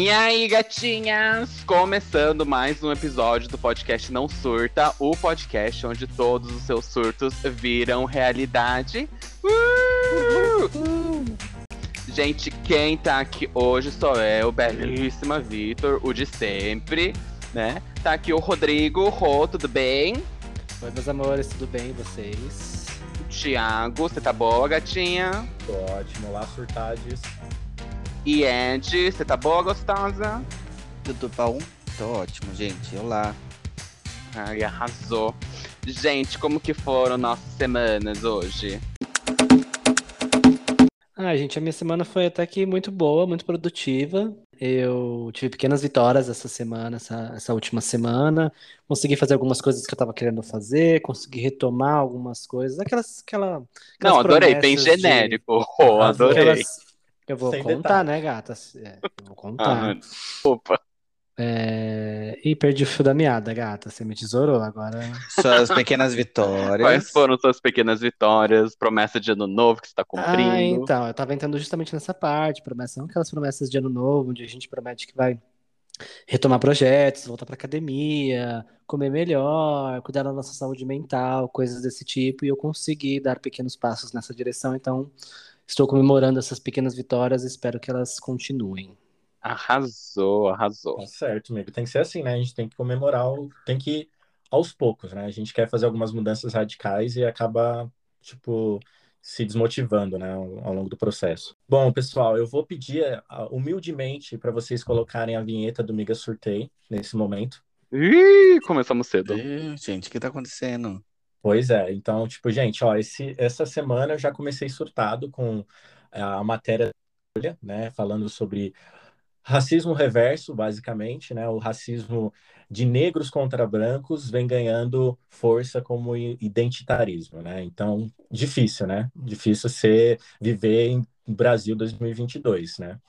E aí, gatinhas? Começando mais um episódio do podcast Não Surta, o podcast onde todos os seus surtos viram realidade. Uh! Gente, quem tá aqui hoje sou eu, belíssima Vitor, o de sempre, né? Tá aqui o Rodrigo, Rô, tudo bem? Oi, meus amores, tudo bem? E vocês? Tiago, você tá boa, gatinha? Tô ótimo, lá surtades. E Ed, você tá boa, gostosa? Tudo bom? Tô ótimo, gente. Olá. Ai, arrasou. Gente, como que foram nossas semanas hoje? Ah, gente, a minha semana foi até que muito boa, muito produtiva. Eu tive pequenas vitórias essa semana, essa, essa última semana. Consegui fazer algumas coisas que eu tava querendo fazer, consegui retomar algumas coisas. Aquelas. Aquela, aquelas Não, adorei, bem promessas de- genérico. Oh, adorei. aquelas- Eu vou Sem contar, detalhes. né, gata? É, eu vou Ah, contar. Opa. É, E perdi o fio da meada, gata. Você me tesourou agora. Suas pequenas Quais vitórias. foram suas pequenas vitórias, promessa de ano novo que você tá cumprindo? Ah, então, eu tava entrando justamente nessa parte, promessa, não aquelas promessas de ano novo, onde a gente promete que vai retomar projetos, voltar pra academia, comer melhor, cuidar da nossa saúde mental, coisas desse tipo, e eu consegui dar pequenos passos nessa direção, então estou comemorando essas pequenas vitórias e espero que elas continuem. Arrasou, arrasou. Tá certo, amigo. Tem que ser assim, né? A gente tem que comemorar, o... tem que ir aos poucos, né? A gente quer fazer algumas mudanças radicais e acaba, tipo, se desmotivando, né, ao longo do processo. Bom, pessoal, eu vou pedir humildemente para vocês colocarem a vinheta do Miga Surtei nesse momento. Ih, começamos cedo. Ih, gente, o que tá acontecendo? Pois é, então, tipo, gente, ó, esse, essa semana eu já comecei surtado com a matéria né, falando sobre racismo reverso, basicamente, né, o racismo de negros contra brancos vem ganhando força como identitarismo, né, então, difícil, né, difícil ser, viver em Brasil 2022, né.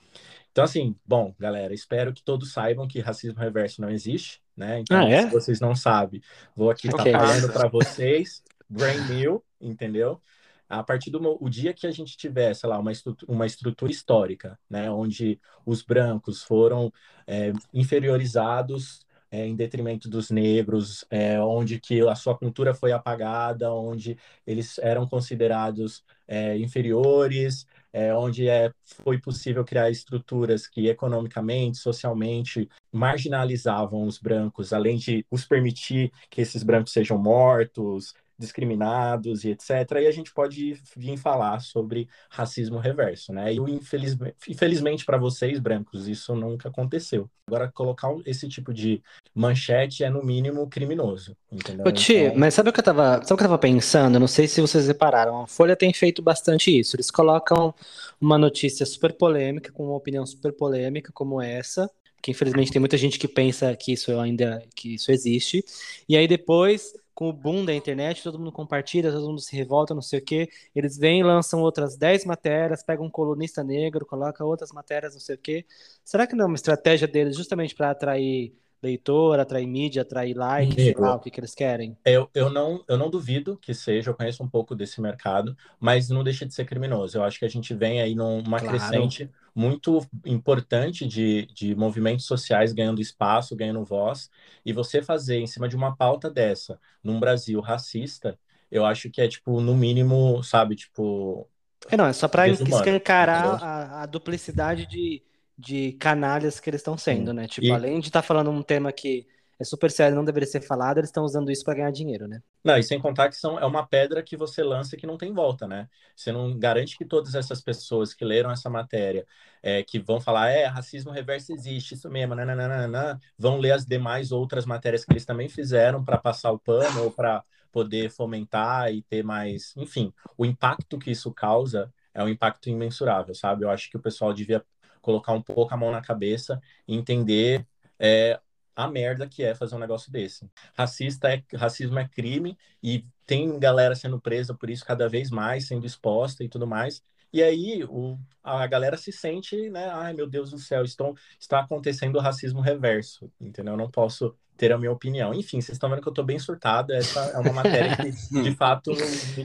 Então, assim, bom, galera, espero que todos saibam que racismo reverso não existe, né? Então, Ah, é? se vocês não sabem, vou aqui estar Ok. falando para vocês, brand new, entendeu? A partir do o dia que a gente tiver, sei lá, uma, estru- uma estrutura histórica, né, onde os brancos foram é, inferiorizados é, em detrimento dos negros, é, onde que a sua cultura foi apagada, onde eles eram considerados é, inferiores, é, onde é, foi possível criar estruturas que economicamente, socialmente marginalizavam os brancos, além de os permitir que esses brancos sejam mortos, discriminados e etc. E a gente pode vir falar sobre racismo reverso, né? E infelizmente, infelizmente para vocês brancos isso nunca aconteceu. Agora colocar esse tipo de manchete é no mínimo criminoso, entendeu? Ô, Ti, Então, mas sabe o que eu tava, sabe o que eu tava pensando? Eu não sei se vocês repararam. A Folha tem feito bastante isso. Eles colocam uma notícia super polêmica, com uma opinião super polêmica como essa, que infelizmente tem muita gente que pensa que isso ainda que isso existe. E aí depois, com o boom da internet, todo mundo compartilha, todo mundo se revolta, não sei o quê. Eles vêm lançam outras 10 matérias, pegam um colunista negro, coloca outras matérias, não sei o quê. Será que não é uma estratégia deles justamente para atrair leitor, atrair mídia, atrair like, sei lá o que, que eles querem? Eu, eu, não, eu não duvido que seja, eu conheço um pouco desse mercado, mas não deixa de ser criminoso. Eu acho que a gente vem aí numa Claro. crescente muito importante de, de movimentos sociais ganhando espaço, ganhando voz, e você fazer em cima de uma pauta dessa, num Brasil racista, eu acho que é, tipo, no mínimo, sabe, tipo, É, não, é só para escancarar a, a duplicidade de, de canalhas que eles estão sendo, né? Tipo, E- além de estar falando um tema que é super sério, não deveria ser falado, eles estão usando isso para ganhar dinheiro, né? Não, e sem contar que são, é uma pedra que você lança que não tem volta, né? Você não garante que todas essas pessoas que leram essa matéria, é, que vão falar, é, racismo reverso existe, isso mesmo, nananana, vão ler as demais outras matérias que eles também fizeram para passar o pano ou para poder fomentar e ter mais. Enfim, o impacto que isso causa é um impacto imensurável, sabe? Eu acho que o pessoal devia colocar um pouco a mão na cabeça e entender. É, a merda que é fazer um negócio desse. Racista é, racismo é crime e tem galera sendo presa por isso cada vez mais, sendo exposta e tudo mais. E aí o, a galera se sente, né? Ai, meu Deus do céu, estão, está acontecendo o racismo reverso, entendeu? Eu não posso ter a minha opinião. Enfim, vocês estão vendo que eu tô bem surtado. Essa é uma matéria que, de fato,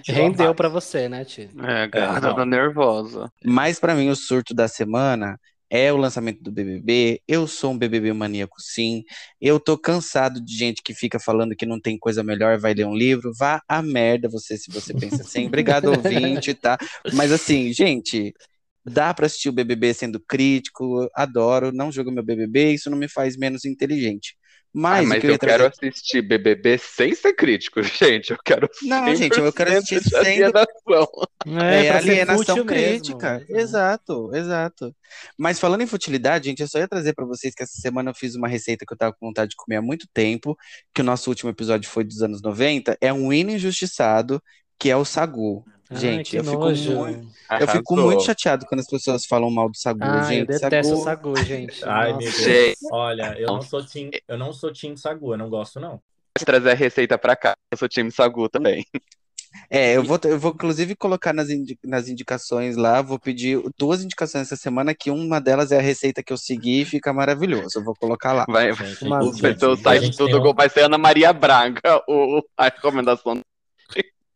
a Rendeu paz. pra você, né, Tio? É, É, gata, não. tô nervosa. Mas pra mim o surto da semana é o lançamento do BBB, eu sou um BBB maníaco sim, eu tô cansado de gente que fica falando que não tem coisa melhor, vai ler um livro, vá a merda você se você pensa assim, obrigado ouvinte, tá? Mas assim, gente, dá pra assistir o BBB sendo crítico, adoro, não jogo meu BBB, isso não me faz menos inteligente. Mas, ah, mas que eu, quero trazer... assistir BBB sem ser crítico, gente. Eu quero Não, gente, eu quero assistir sendo alienação. É, ser alienação crítica. mesmo. Exato, exato. Mas falando em futilidade, gente, eu só ia trazer pra vocês que essa semana eu fiz uma receita que eu tava com vontade de comer há muito tempo, que o nosso último episódio foi dos anos 90, é um hino injustiçado, que é o sagu. Ai, Gente, que eu fico muito, eu fico muito chateado quando as pessoas falam mal do sagu, Ah, eu gente. detesto sagu... o sagu, gente. Ai, meu Deus. Gente. Olha, eu não sou Team, eu não sou Team Sagu, eu não gosto, não. Pode trazer a receita pra cá. Eu sou time Sagu também. É, eu vou, eu vou inclusive colocar nas, indi- nas indicações lá, vou pedir duas indicações essa semana, que uma delas é a receita que eu segui e fica maravilhoso. Eu vou colocar lá. Vai, Gente, Uma- o Gente, site gente do Google um- vai ser Ana Maria Braga, o, a recomendação.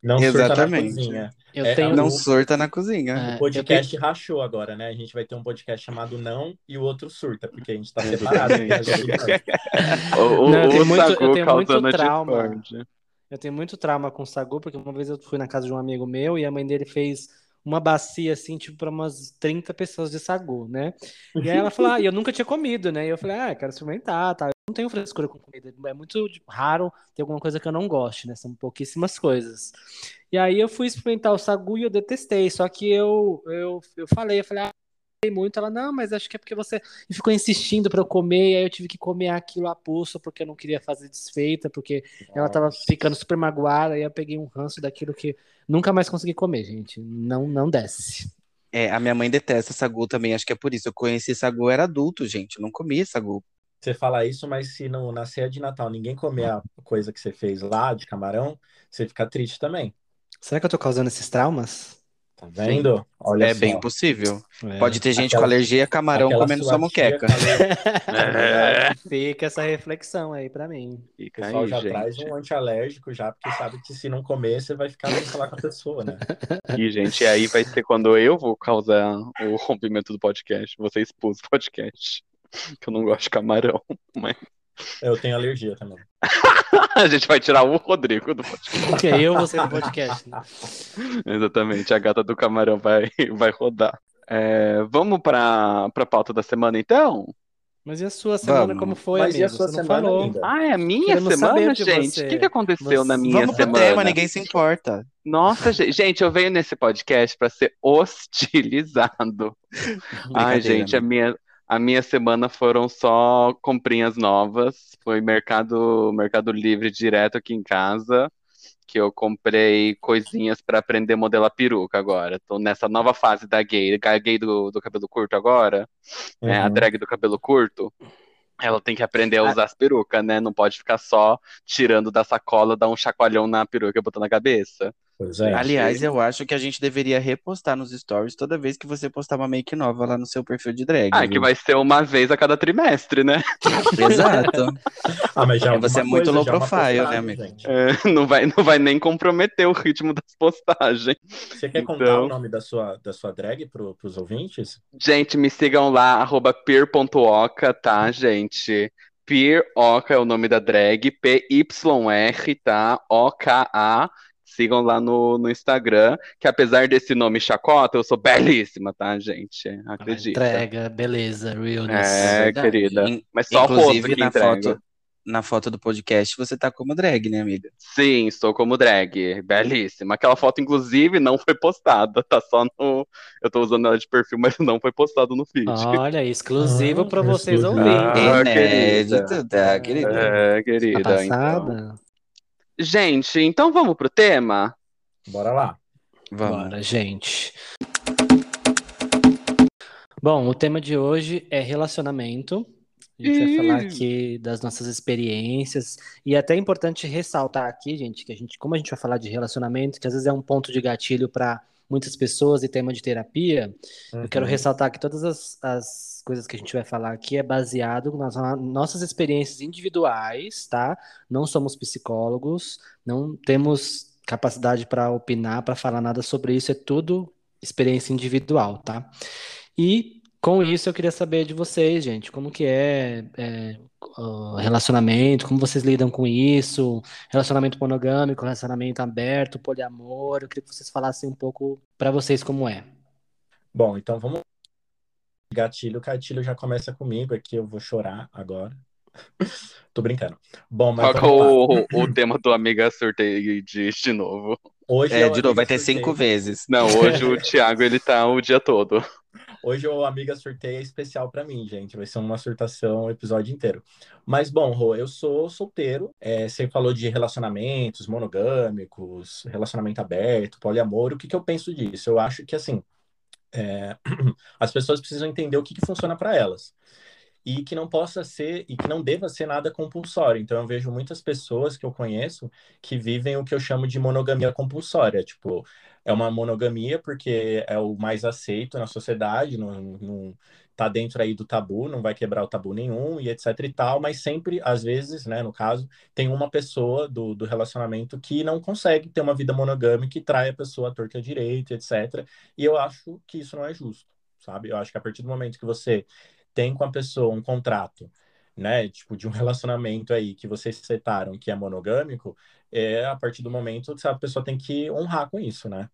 Não surta na Exatamente. cozinha. Eu É, tenho. a Não o- surta na cozinha. É, O podcast rachou agora, né? A gente vai ter um podcast chamado Não e o outro surta, porque a gente tá separado. opiniões. O, o, Não, eu tenho o muito- eu Sagu tenho muito trauma. discórdia. Eu tenho muito trauma com sagu, porque uma vez eu fui na casa de um amigo meu e a mãe dele fez uma bacia assim, tipo, para umas 30 pessoas de sagu, né? E aí ela falou, ah, e eu nunca tinha comido, né? E eu falei, ah, quero experimentar, tá? Não tenho frescura com comida, é muito raro ter alguma coisa que eu não goste, né? São pouquíssimas coisas. E aí eu fui experimentar o sagu e eu detestei, só que eu, eu, eu falei, eu falei, ah, muito. Ela, não, mas acho que é porque você ficou insistindo para eu comer, e aí eu tive que comer aquilo a pulso, porque eu não queria fazer desfeita, porque ela tava Nossa. ficando super magoada, e eu peguei um ranço daquilo que nunca mais consegui comer, gente. Não, não desce. É, a minha mãe detesta sagu também, acho que é por isso. Eu conheci sagu, era adulto, gente. Eu não comia sagu. Você fala isso, mas se não, na ceia de Natal ninguém comer a coisa que você fez lá de camarão, você fica triste também. Será que eu tô causando esses traumas? Tá vendo? Olha é só. bem possível. É. Pode ter gente Aquela- com alergia a camarão comendo sua moqueca. É, Fica essa reflexão aí pra mim. O fica pessoal aí, já traz gente. um antialérgico já, porque sabe que se não comer, você vai ficar sem falar com a pessoa, né? E, gente, aí vai ser quando eu vou causar o rompimento do podcast. Você expôs o podcast. Que eu não gosto de camarão. Mas Eu tenho alergia também. a gente vai tirar o Rodrigo do podcast. Porque eu vou ser no podcast. né? Exatamente, a gata do camarão vai, vai rodar. É, vamos para a pauta da semana, então? Mas e a sua semana, Vamos. como foi, Mas e amigo? a sua Você semana, falou. Ah, é a minha Queremos semana, gente? você. O que, que aconteceu Você- na minha Vamos pro semana? tema, ninguém se importa. Nossa, ge- gente, eu venho nesse podcast para ser hostilizado. Ai, gente, a minha, a minha semana foram só comprinhas novas. Foi mercado, mercado Livre direto aqui em casa, que eu comprei coisinhas para aprender a modelar peruca agora. Tô nessa nova fase da gay, a gay do, do cabelo curto agora, né? A Uhum. drag do cabelo curto. Ela tem que aprender a usar as perucas, né? Não pode ficar só tirando da sacola, dar um chacoalhão na peruca e botando na cabeça. Pois é. Aliás, eu acho que a gente deveria repostar nos stories toda vez que você postar uma make nova lá no seu perfil de drag. Ah, que viu? vai ser uma vez a cada trimestre, né? Exato. Ah, mas já É, você alguma é muito coisa, low uma profile, né, postagem, amigo? gente. É, não vai, não vai nem comprometer o ritmo das postagens. Você quer contar Então- o nome da sua, da sua drag pro, pros ouvintes? Gente, me sigam lá, arroba peer.oca, tá, gente? Peer Oca é o nome da drag, P-Y-R, tá? O-K-A. Sigam lá no, no Instagram, que apesar desse nome chacota, eu sou belíssima, tá, gente? Acredita. Entrega, beleza, realness. É, Verdade. querida. Mas só o rosto Inclusive, que na entrega. foto, na foto do podcast, você tá como drag, né, amiga? Sim, estou como drag. Belíssima. Aquela foto, inclusive, não foi postada. Tá só no. Eu tô usando ela de perfil, mas não foi postado no feed. Olha, exclusivo Ah, para vocês ouvirem. Ah, Inédito, tá, querida? É, Tá querida. Então. Gente, então vamos pro tema? Bora lá. Vamos. Bora, gente. Bom, o tema de hoje é relacionamento. A gente vai falar aqui das nossas experiências. E é até importante ressaltar aqui, gente, que a gente, como a gente vai falar de relacionamento, que às vezes é um ponto de gatilho para muitas pessoas e tema de terapia, eu quero Uhum. ressaltar que todas as, as coisas que a gente vai falar aqui é baseado nas no- nossas experiências individuais, tá? Não somos psicólogos, não temos capacidade para opinar, para falar nada sobre isso, é tudo experiência individual, tá? E Com isso, eu queria saber de vocês, gente, como que é, é, relacionamento, como vocês lidam com isso, relacionamento monogâmico, relacionamento aberto, poliamor. Eu queria que vocês falassem um pouco para vocês como é. Bom, então vamos. Gatilho, o gatilho já começa comigo aqui, eu vou chorar agora. Tô brincando. Bom, mas é o, o tema do Amiga Sorteio de, de novo? Hoje É, o de novo, vai ter cinco Sorteio- vezes. Não, hoje o Thiago ele tá o dia todo. Hoje o Amiga Sorteio é especial pra mim, gente. Vai ser uma surtação o episódio inteiro. Mas, bom, Rô, eu sou solteiro. É, você falou de relacionamentos monogâmicos, relacionamento aberto, poliamor. O que que eu penso disso? Eu acho que, assim, é, as pessoas precisam entender o que que funciona para elas. E que não possa ser, e que não deva ser nada compulsório. Então, eu vejo muitas pessoas que eu conheço que vivem o que eu chamo de monogamia compulsória. Tipo, é uma monogamia porque é o mais aceito na sociedade, não, não tá dentro aí do tabu, não vai quebrar o tabu nenhum e etc e tal, mas sempre, às vezes, né, no caso, tem uma pessoa do, do relacionamento que não consegue ter uma vida monogâmica e trai a pessoa à torta à direita, etc. E eu acho que isso não é justo, sabe? Eu acho que a partir do momento que você tem com a pessoa um contrato, né, tipo, de um relacionamento aí que vocês setaram que é monogâmico, é a partir do momento que a pessoa tem que honrar com isso, né?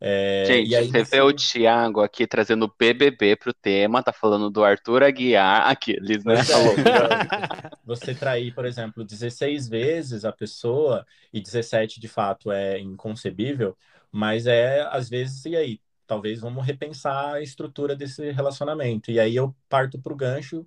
É, Gente, aí, você vê assim, o Thiago aqui trazendo BBB pro tema, tá falando do Arthur Aguiar, aqueles, né? É, então, você trair, por exemplo, 16 vezes a pessoa, e 17 de fato é inconcebível, mas é, às vezes, e aí? Talvez vamos repensar a estrutura desse relacionamento. E aí eu parto para o gancho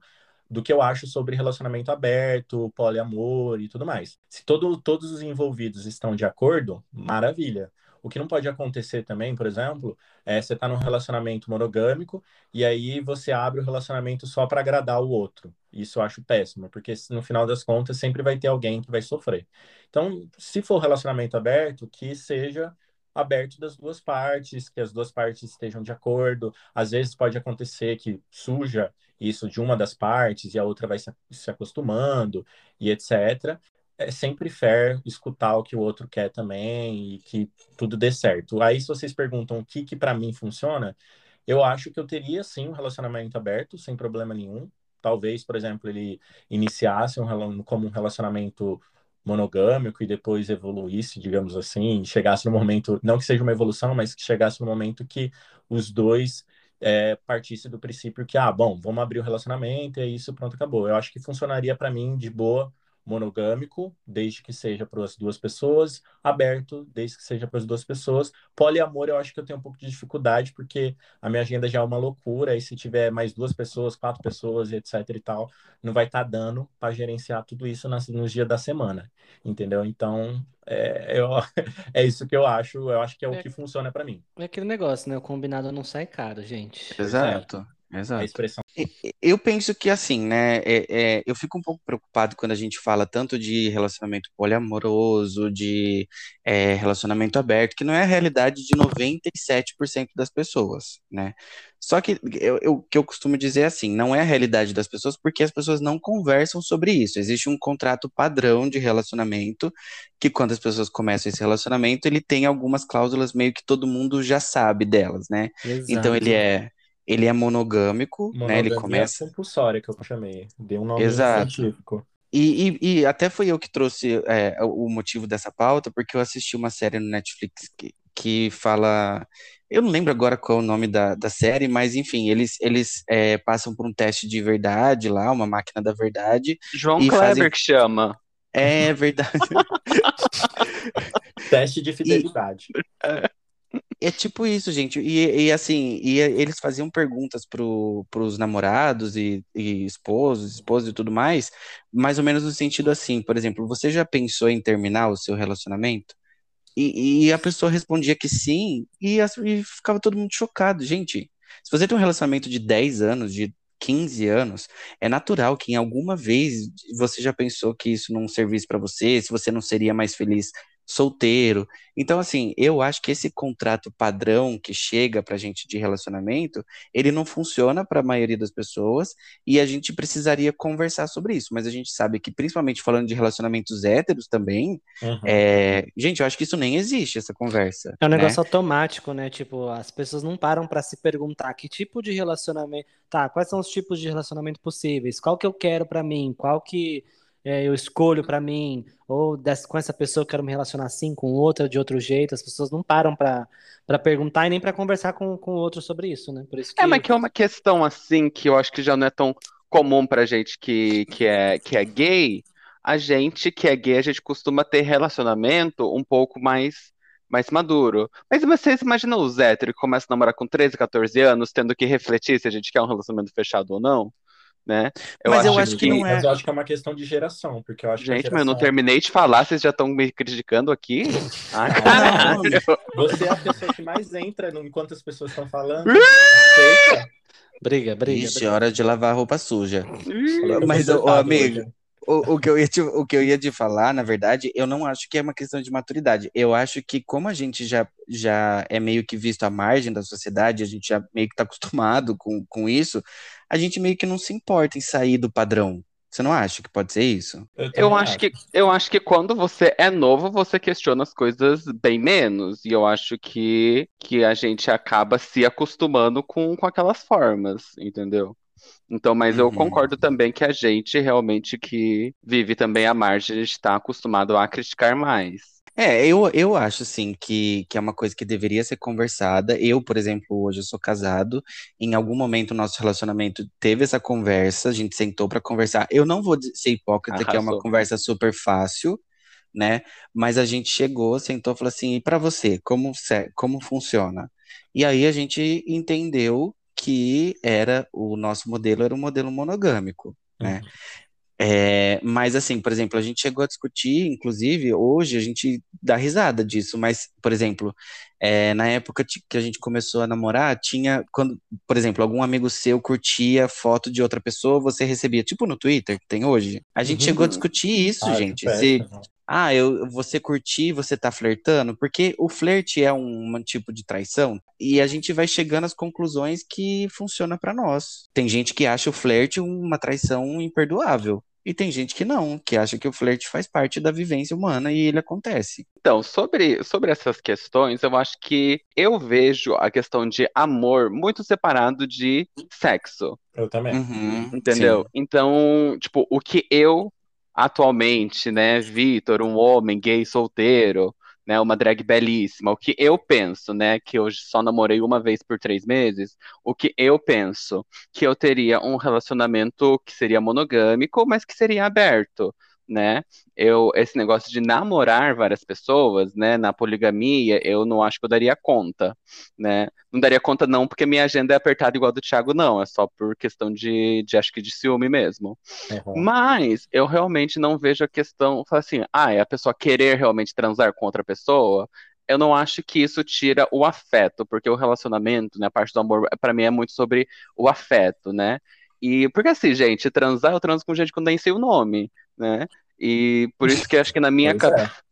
do que eu acho sobre relacionamento aberto, poliamor e tudo mais. Se todo, todos os envolvidos estão de acordo, maravilha. O que não pode acontecer também, por exemplo, é você tá num relacionamento monogâmico e aí você abre o relacionamento só para agradar o outro. Isso eu acho péssimo, porque no final das contas sempre vai ter alguém que vai sofrer. Então, se for relacionamento aberto, que seja aberto das duas partes, que as duas partes estejam de acordo. Às vezes pode acontecer que suja isso de uma das partes e a outra vai se, acostumando e etc. É sempre fair escutar o que o outro quer também e que tudo dê certo. Aí, se vocês perguntam o que que para mim funciona, eu acho que eu teria sim um relacionamento aberto, sem problema nenhum. Talvez, por exemplo, ele iniciasse um, como um relacionamento monogâmico e depois evoluísse, digamos assim, chegasse no momento, não que seja uma evolução, mas que chegasse no momento que os dois é, partissem do princípio que, ah, bom, vamos abrir o relacionamento é isso, pronto, acabou. Eu acho que funcionaria para mim de boa monogâmico, desde que seja para as duas pessoas, aberto, desde que seja para as duas pessoas. Poliamor, eu acho que eu tenho um pouco de dificuldade, porque a minha agenda já é uma loucura, e se tiver mais duas pessoas, quatro pessoas, etc e tal, não vai estar dando para gerenciar tudo isso nas, nos dias da semana, entendeu? Então, é, eu, é isso que eu acho, eu acho que é o É. que funciona para mim. É aquele negócio, né? O combinado não sai caro, gente. Exato, exato. expressão Eu penso que assim, né? é- é, eu fico um pouco preocupado quando a gente fala tanto de relacionamento poliamoroso, de é, relacionamento aberto, que não é a realidade de 97% das pessoas, né? Só que eu, eu- o que eu costumo dizer é assim, não é a realidade das pessoas porque as pessoas não conversam sobre isso. Existe um contrato padrão de relacionamento que quando as pessoas começam esse relacionamento, ele tem algumas cláusulas meio que todo mundo já sabe delas, né? Então ele é ele é monogâmico, né? Ele monogamia começa compulsória que eu chamei, dei um nome Exato. científico. e, e, e até foi eu que trouxe é, o motivo dessa pauta, porque eu assisti uma série no Netflix que, que fala. Eu não lembro agora qual é o nome da, da série, mas enfim, eles, eles é, passam por um teste de verdade lá, uma máquina da verdade. João E Kleber fazem- que chama. É verdade. Teste de fidelidade. É tipo isso, gente. E, e assim, e eles faziam perguntas pro, pros namorados e, e esposos, esposas e tudo mais, mais ou menos no sentido assim, por exemplo, você já pensou em terminar o seu relacionamento? E, e a pessoa respondia que sim, e, e ficava todo mundo chocado. Gente, se você tem um relacionamento de 10 anos, de 15 anos, é natural que em alguma vez você já pensou que isso não servisse para você, se você não seria mais feliz solteiro. Então, assim, eu acho que esse contrato padrão que chega pra gente de relacionamento, ele não funciona para a maioria das pessoas e a gente precisaria conversar sobre isso. Mas a gente sabe que, principalmente falando de relacionamentos héteros também, Uhum. é... gente, eu acho que isso nem existe, essa conversa. É um né? negócio automático, né? Tipo, as pessoas não param pra se perguntar que tipo de relacionamento. Tá, quais são os tipos de relacionamento possíveis? Qual que eu quero pra mim? Qual que é, eu escolho pra mim? Ou com essa pessoa eu quero me relacionar assim, com outra de outro jeito? As pessoas não param pra para perguntar e nem pra conversar com, com outros sobre isso, né? Por isso que. É, mas que é uma questão assim que eu acho que já não é tão comum pra gente que, que, é, que é gay. A gente que é gay, a gente costuma ter relacionamento um pouco mais, mais maduro. Mas vocês imaginam os héteros que começam a namorar com 13, 14 anos, tendo que refletir se a gente quer um relacionamento fechado ou não? Né? Mas eu acho que não é- Mas eu acho que é uma questão de geração, porque eu acho que a Gente, mas eu não geração- terminei de falar, vocês já estão me criticando aqui? Ah, Não, caralho! Você é a pessoa que mais entra no- enquanto as pessoas estão falando. Briga, briga. Ixi, briga. hora de lavar roupa suja. Que eu Mas, ô, amigo. O, o que eu ia te, o que eu ia te falar, na verdade, eu não acho que é uma questão de maturidade. Eu acho que como a gente já, já é meio que visto à margem da sociedade, a gente já meio que tá acostumado com, com isso, a gente meio que não se importa em sair do padrão. Você não acha que pode ser isso? Eu também acho que, eu acho que quando você é novo, você questiona as coisas bem menos. E eu acho que, que a gente acaba se acostumando com, com aquelas formas, entendeu? Então, mas eu Uhum. concordo também que a gente realmente que vive também à margem, a gente está acostumado a criticar mais. É, eu, eu acho, assim, que, que é uma coisa que deveria ser conversada. Eu, por exemplo, hoje eu sou casado. Em algum momento o nosso relacionamento teve essa conversa, a gente sentou para conversar. Eu não vou ser hipócrita, que é uma conversa super fácil, né? Mas a gente chegou, sentou e falou assim: e para você, como, como funciona? E aí a gente entendeu que era o nosso modelo era um modelo monogâmico, né? É, mas assim, por exemplo, a gente chegou a discutir, inclusive, hoje a gente dá risada disso, mas, por exemplo, é, na época que a gente começou a namorar, tinha, quando, por exemplo, algum amigo seu curtia foto de outra pessoa, você recebia, tipo no Twitter, que tem hoje. A gente Uhum. chegou a discutir isso, Ah, gente. Se, péssimo. ah, eu, você curtir, você tá flertando, porque o flerte é um, um tipo de traição e a gente vai chegando às conclusões que funciona pra nós. Tem gente que acha o flerte uma traição imperdoável e tem gente que não, que acha que o flerte faz parte da vivência humana e ele acontece. Então, sobre, sobre essas questões, eu acho que eu vejo a questão de amor muito separado de sexo. Eu também. Uhum, Entendeu? sim. Então, tipo, o que eu atualmente, né, Vitor, um homem gay solteiro, né, uma drag belíssima, o que eu penso, né, que eu só namorei uma vez por três meses, o que eu penso, que eu teria um relacionamento que seria monogâmico, mas que seria aberto, né? Eu, esse negócio de namorar várias pessoas, né, na poligamia, eu não acho que eu daria conta, né? Não daria conta não, porque minha agenda é apertada igual a do Thiago, não, é só por questão de, de acho que de ciúme mesmo. Uhum. Mas eu realmente não vejo a questão, assim, ah, é a pessoa querer realmente transar com outra pessoa. Eu não acho que isso tira o afeto, porque o relacionamento, né, a parte do amor, pra mim é muito sobre o afeto, né? E porque assim, gente, transar, eu transo com gente que eu nem sei o nome, né? E por isso que acho que na minha Pois é. cabeça.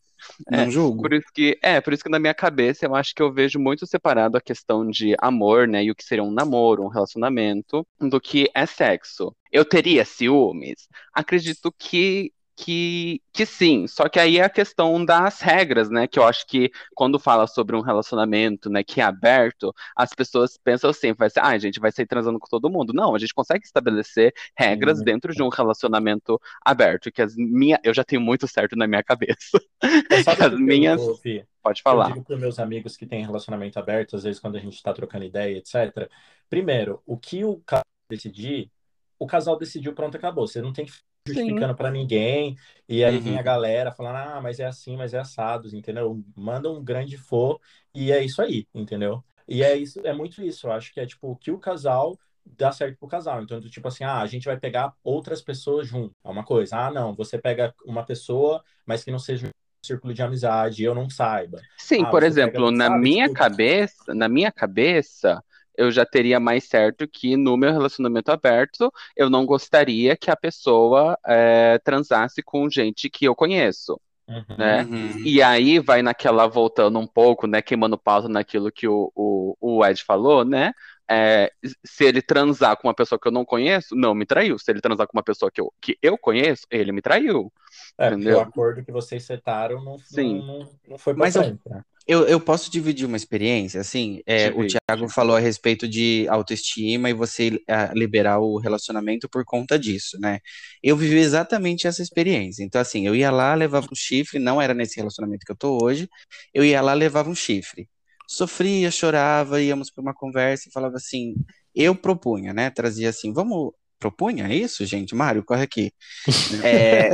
Não É, julgo. Por isso que, é, por isso que na minha cabeça eu acho que eu vejo muito separado a questão de amor, né, e o que seria um namoro, um relacionamento, do que é sexo. Eu teria ciúmes? Acredito que que, que sim, só que aí é a questão das regras, né? Que eu acho que quando fala sobre um relacionamento, né, que é aberto, as pessoas pensam assim, vai ser, ah, a gente vai sair transando com todo mundo. Não, a gente consegue estabelecer regras Sim. dentro de um relacionamento aberto, que as minhas, eu já tenho muito certo na minha cabeça. As o que eu- minhas- ô, Fih? Pode Eu falar. digo para meus amigos que têm relacionamento aberto, às vezes quando a gente está trocando ideia, etc. Primeiro, o que o casal decidir, o casal decidiu, pronto, acabou. Você não tem que justificando para ninguém. E aí vem Uhum. a galera falando, ah, mas é assim, mas é assados, entendeu? Manda um grande for e é isso aí, entendeu? E é isso, é muito isso. Eu acho que é tipo o que o casal dá certo pro casal. Então, tipo assim, ah, a gente vai pegar outras pessoas junto. É uma coisa. Ah, não, você pega uma pessoa, mas que não seja um círculo de amizade, eu não saiba. Sim, Ah, por exemplo, pega, na sabe, minha tipo- cabeça, na minha cabeça, eu já teria mais certo que no meu relacionamento aberto, eu não gostaria que a pessoa eh, transasse com gente que eu conheço, Uhum. né? Uhum. E aí vai naquela, voltando um pouco, né? Queimando pauta naquilo que o, o, o Ed falou, né? É, se ele transar com uma pessoa que eu não conheço, não me traiu. Se ele transar com uma pessoa que eu, que eu conheço, ele me traiu. É, porque Entendeu? o acordo que vocês setaram não, Sim. não, não, foi pra Mas eu- né? Eu, eu posso dividir uma experiência, assim, é, o. Thiago falou a respeito de autoestima e você ah, liberar o relacionamento por conta disso, né? Eu vivi exatamente essa experiência. Então, assim, eu ia lá, levava um chifre, não era nesse relacionamento que eu tô hoje, eu ia lá, levava um chifre. Sofria, chorava, íamos para uma conversa e falava assim, eu propunha, né? Trazia assim, vamos, propunha isso, gente? Mário, corre aqui. É,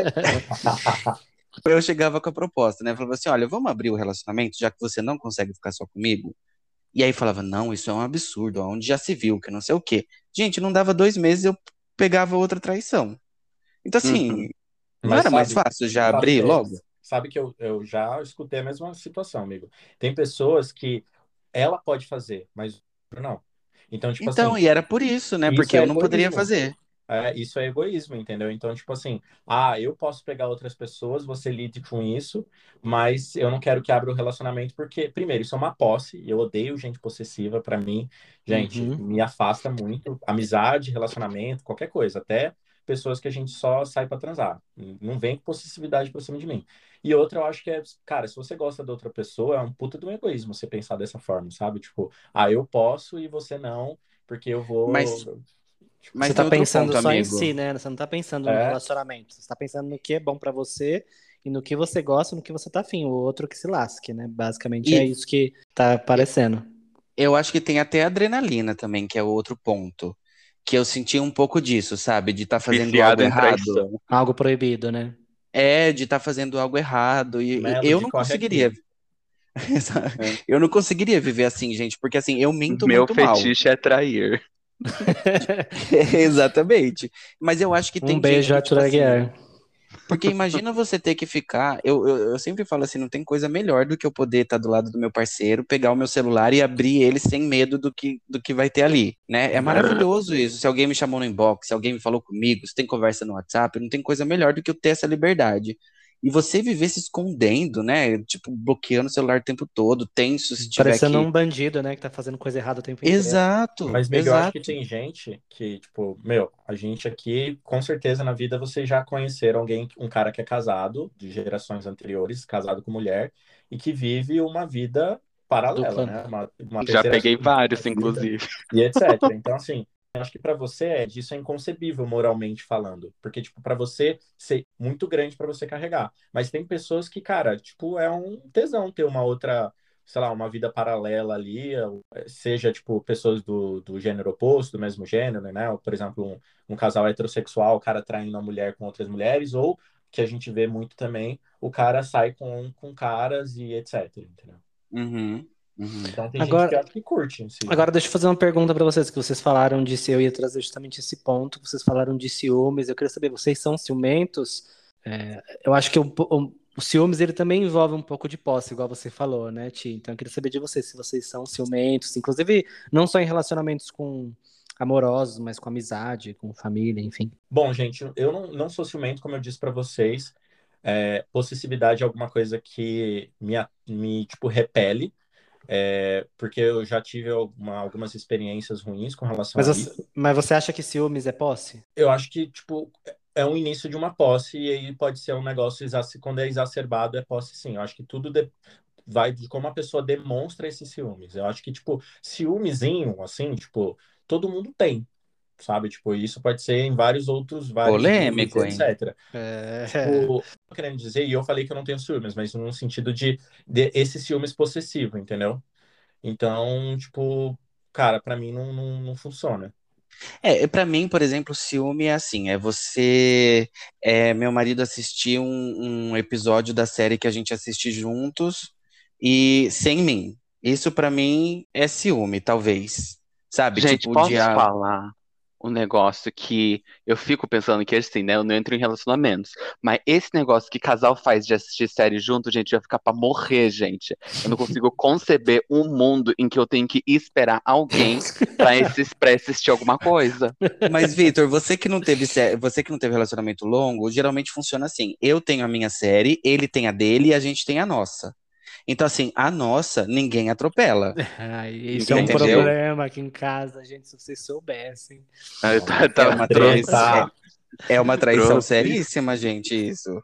eu chegava com a proposta, né? Falava assim: olha, vamos abrir o relacionamento, já que você não consegue ficar só comigo. E aí falava: não, isso é um absurdo, onde já se viu, que não sei o quê. Gente, não dava dois meses, eu pegava outra traição. Então, assim, Uhum. não Mas era mais sabe- fácil já abrir é, logo? Sabe que eu, eu já escutei a mesma situação, amigo. Tem pessoas que ela pode fazer, mas não. Então, tipo Então, assim, e era por isso, né? isso Porque é eu não poderia fazer. é, isso é egoísmo, entendeu? Então, tipo assim, ah, eu posso pegar outras pessoas, você lide com isso, mas eu não quero que abra o relacionamento, porque, primeiro, isso é uma posse, eu odeio gente possessiva, pra mim, gente, Uhum. me afasta muito. Amizade, relacionamento, qualquer coisa, até pessoas que a gente só sai pra transar. Não vem com possessividade pra cima de mim. E outra, eu acho que é, cara, se você gosta da outra pessoa, é um puta de um egoísmo você pensar dessa forma, sabe? Tipo, ah, eu posso e você não, porque eu vou. Mas- Tipo, Mas você tá pensando ponto, só em amigo. si, né? Você não tá pensando no É. relacionamento. Você tá pensando no que é bom pra você e no que você gosta, no que você tá afim. O outro que se lasque, né? Basicamente E- é isso que tá aparecendo. Eu acho que tem até adrenalina também, que é o outro ponto. Que eu senti um pouco disso, sabe? De estar fazendo Viciado algo em errado. traição. Algo proibido, né? É, de estar fazendo algo errado. E Melody, eu não conseguiria. aqui. Eu não conseguiria viver assim, gente, porque assim, eu minto Meu muito mal. fetiche é trair. Exatamente. Mas eu acho que tem Um beijo, gente que, tipo assim. Porque imagina você ter que ficar. Eu, eu, eu sempre falo assim, não tem coisa melhor do que eu poder estar do lado do meu parceiro, pegar o meu celular e abrir ele sem medo do que, do que vai ter ali, né? É maravilhoso isso. Se alguém me chamou no inbox, se alguém me falou comigo, se tem conversa no WhatsApp, não tem coisa melhor do que eu ter essa liberdade. E você viver se escondendo, né? Tipo, bloqueando o celular o tempo todo, tenso se tiver Parecendo que... um bandido, né? Que tá fazendo coisa errada o tempo inteiro. Exato, Mas, amigo, eu acho exato. que tem gente que, tipo, meu, a gente aqui, com certeza na vida vocês já conheceram alguém, um cara que é casado, de gerações anteriores, casado com mulher, e que vive uma vida paralela, Dupla. né? Uma, uma Já peguei vários, inclusive. E etc. Então, assim, acho que pra você, Ed, isso é inconcebível moralmente falando. Porque, tipo, pra você ser muito grande pra você carregar. Mas tem pessoas que, cara, tipo, é um tesão ter uma outra sei lá, uma vida paralela ali, seja, tipo, pessoas do, do gênero oposto, do mesmo gênero, né? Ou, por exemplo, um, um casal heterossexual, o cara traindo a mulher com outras mulheres, ou, que a gente vê muito também, o cara sai com, com caras e etc, entendeu? Uhum, uhum. Então tem Agora- gente que curte si. Agora deixa eu fazer uma pergunta pra vocês, que vocês falaram de se eu ia trazer justamente esse ponto, vocês falaram de ciúmes, eu queria saber, vocês são ciumentos? É, eu acho que o, o, o ciúmes ele também envolve um pouco de posse, igual você falou, né, Ti? Então eu queria saber de vocês se vocês são ciumentos, inclusive não só em relacionamentos com amorosos, mas com amizade, com família, enfim. Bom, gente, eu não, não sou ciumento, como eu disse pra vocês. É, possessividade é alguma coisa que me, me tipo, repele, é, porque eu já tive alguma- algumas experiências ruins com relação Mas a você, isso. mas você acha que ciúmes é posse? Eu acho que, tipo, é um início de uma posse e aí pode ser um negócio, quando é exacerbado, é posse sim. Eu acho que tudo de- vai de como a pessoa demonstra esses ciúmes. Eu acho que, tipo, ciúmezinho, assim, tipo, todo mundo tem, sabe? Tipo, isso pode ser em vários outros, vários Polêmico, etc. É... Tipo, tô querendo dizer, e eu falei que eu não tenho ciúmes, mas no sentido de, de esse ciúmes possessivo, entendeu? Então, tipo, cara, pra mim não, não, não funciona. É, para mim, por exemplo, ciúme é assim, é você, é, meu marido assistir um, um episódio da série que a gente assiste juntos e sem mim. Isso pra mim é ciúme, talvez. Sabe? Gente, Tipo, posso de, falar? Um negócio que eu fico pensando que assim, né? Eu não entro em relacionamentos. Mas esse negócio que casal faz de assistir série junto, gente, vai ficar pra morrer, gente. Eu não consigo conceber um mundo em que eu tenho que esperar alguém pra, esses, pra assistir alguma coisa. Mas, Vitor, você que não teve você que não teve relacionamento longo, geralmente funciona assim. Eu tenho a minha série, ele tem a dele e a gente tem a nossa. Então, assim, a nossa, ninguém atropela. Isso é um Entendeu? problema aqui em casa, gente, se vocês soubessem. Aí tá- tá- É uma traição, é uma traição seríssima, gente, isso.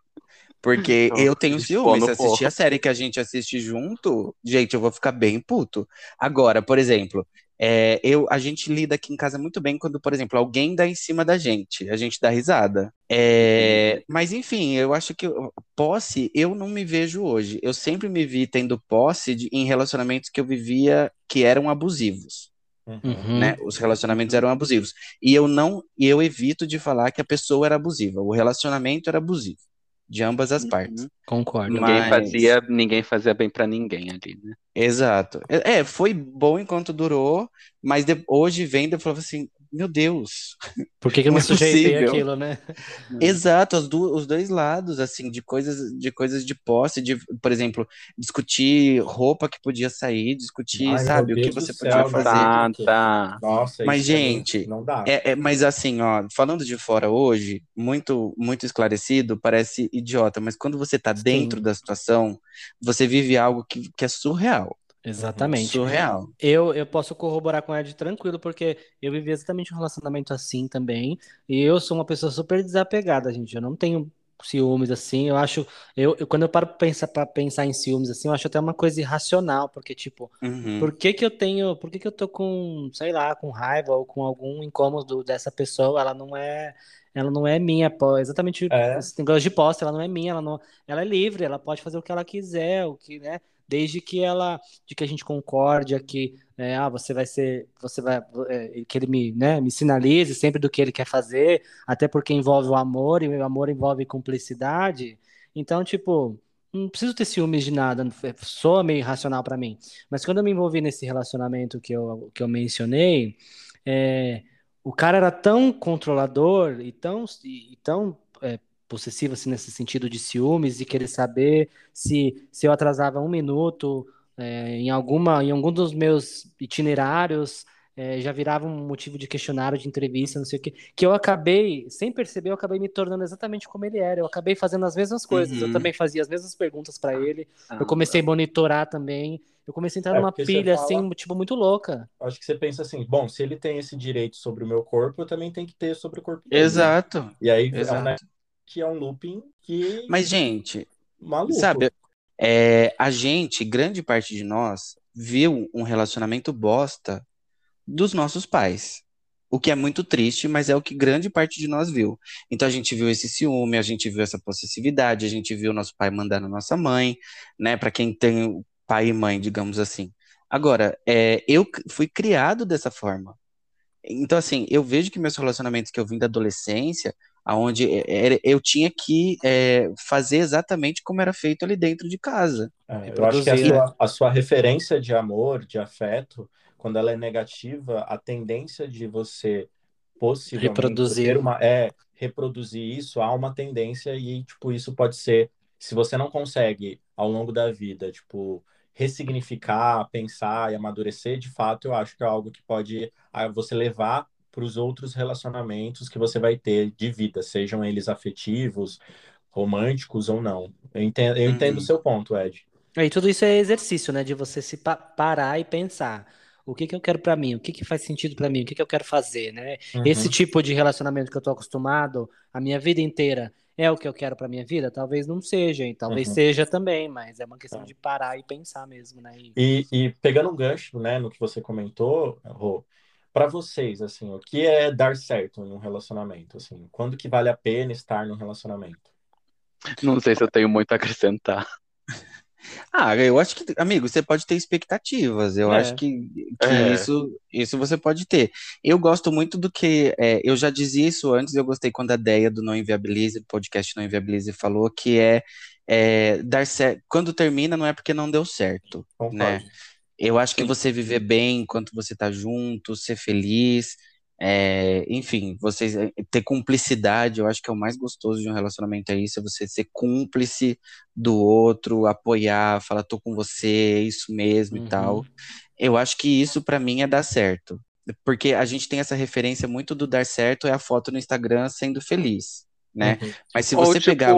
Porque eu tenho ciúmes. Se assistir corpo. a série que a gente assiste junto, gente, eu vou ficar bem puto. Agora, por exemplo, é, eu, a gente lida aqui em casa muito bem quando, por exemplo, alguém dá em cima da gente, a gente dá risada. É, mas enfim, eu acho que posse, eu não me vejo hoje. Eu sempre me vi tendo posse de- em relacionamentos que eu vivia que eram abusivos Uhum. né? Os relacionamentos eram abusivos. E eu não, e eu evito de falar que a pessoa era abusiva. O relacionamento era abusivo, de ambas as partes. Uhum. Concordo. Ninguém Mas- fazia, ninguém fazia bem pra ninguém ali, né? Exato. É, é, foi bom enquanto durou, mas de- hoje vendo eu falava assim, meu Deus. Por que, que eu Não me é sujeitei possível. àquilo, né? Exato, os, do- os dois lados, assim, de coisas, de coisas de posse, de, por exemplo, discutir roupa que podia sair, discutir, Ai, sabe, o que você podia céu, fazer. Tá, tá. Nossa, Mas, mim gente, não dá. É, é, mas assim, ó, falando de fora hoje, muito, muito esclarecido, parece idiota, mas quando você tá Sim. dentro da situação, você vive algo que, que é surreal. Exatamente. Surreal. Eu, eu posso corroborar com a Ed tranquilo, porque eu vivi exatamente um relacionamento assim também. E eu sou uma pessoa super desapegada, gente. Eu não tenho ciúmes assim. Eu acho. Eu, eu- quando eu paro pra pensar, pra pensar em ciúmes assim, eu acho até uma coisa irracional, porque, tipo, Uhum. por que que eu tenho. Por que que eu tô com, sei lá, com raiva ou com algum incômodo dessa pessoa? Ela não é. Ela não é minha, pô, exatamente É. esse negócio de posse, ela não é minha, ela não, ela é livre, ela pode fazer o que ela quiser, o que, né? Desde que ela, de que a gente concorde aqui, é, ah, você vai ser, você vai, é, que ele me, né, me sinalize sempre do que ele quer fazer, até porque envolve o amor e o amor envolve cumplicidade. Então, tipo, não preciso ter ciúmes de nada, soa meio irracional pra mim. Mas quando eu me envolvi nesse relacionamento que eu, que eu mencionei, é, o cara era tão controlador e tão, e tão é, possessivo assim, nesse sentido de ciúmes e querer saber se, se eu atrasava um minuto é, em alguma em algum dos meus itinerários é, já virava um motivo de questionário de entrevista não sei o que que eu acabei sem perceber eu acabei me tornando exatamente como ele era eu acabei fazendo as mesmas coisas eu Uhum. também fazia as mesmas perguntas para ele eu comecei a monitorar também eu comecei a entrar É, numa pilha fala- assim tipo muito louca Acho que você pensa assim, bom, se ele tem esse direito sobre o meu corpo, eu também tenho que ter sobre o corpo dele. Exato. E aí é Exato. Que é um looping que Mas, gente, maluco. sabe, é, a gente, grande parte de nós, viu um relacionamento bosta dos nossos pais. O que é muito triste, mas é o que grande parte de nós viu. Então a gente viu esse ciúme, a gente viu essa possessividade, a gente viu nosso pai mandar na nossa mãe, né? Para quem tem pai e mãe, digamos assim. Agora, é, eu fui criado dessa forma. Então, assim, eu vejo que meus relacionamentos que eu vim da adolescência, aonde é, era- eu tinha que é, fazer exatamente como era feito ali dentro de casa. É, eu acho que a sua, a sua referência de amor, de afeto, quando ela é negativa, a tendência de você possivelmente Reproduzir. uma, é, reproduzir isso, há uma tendência e, tipo, isso pode ser, se você não consegue, ao longo da vida, tipo, ressignificar, pensar e amadurecer, de fato, eu acho que é algo que pode ah, você levar para os outros relacionamentos que você vai ter de vida, sejam eles afetivos, românticos ou não. Eu entendo, eu entendo o Uhum. seu ponto, Ed. E tudo isso é exercício, né? De você se pa- parar e pensar. O que que eu quero pra mim? O que que faz sentido pra mim? O que que eu quero fazer, né? Uhum. Esse tipo de relacionamento que eu tô acostumado a minha vida inteira é o que eu quero pra minha vida? Talvez não seja, e talvez Uhum. seja também, mas é uma questão Tá. de parar e pensar mesmo, né? E- E, e pegando um gancho, né, no que você comentou, Rô, para vocês, assim, o que é dar certo em um relacionamento? Assim, quando que vale a pena estar num relacionamento? Não sei se eu tenho muito a acrescentar. Ah, eu acho que, amigo, você pode ter expectativas. Eu É. acho que, que É. isso, isso você pode ter. Eu gosto muito do que. é, eu já dizia isso antes, eu gostei quando a Deia do Não Inviabilize, do podcast Não Inviabilize, falou que é, é dar certo. Quando termina, não é porque não deu certo. Concordo. Né? Eu acho que Sim. você viver bem enquanto você tá junto, ser feliz, É, enfim, vocês é, ter cumplicidade, eu acho que é o mais gostoso de um relacionamento é isso, é você ser cúmplice do outro, apoiar, falar tô com você, é isso mesmo Uhum. e tal. Eu acho que isso pra mim é dar certo. Porque a gente tem essa referência muito do dar certo é a foto no Instagram sendo feliz, né? Uhum. Mas se Ou você tipo, pegar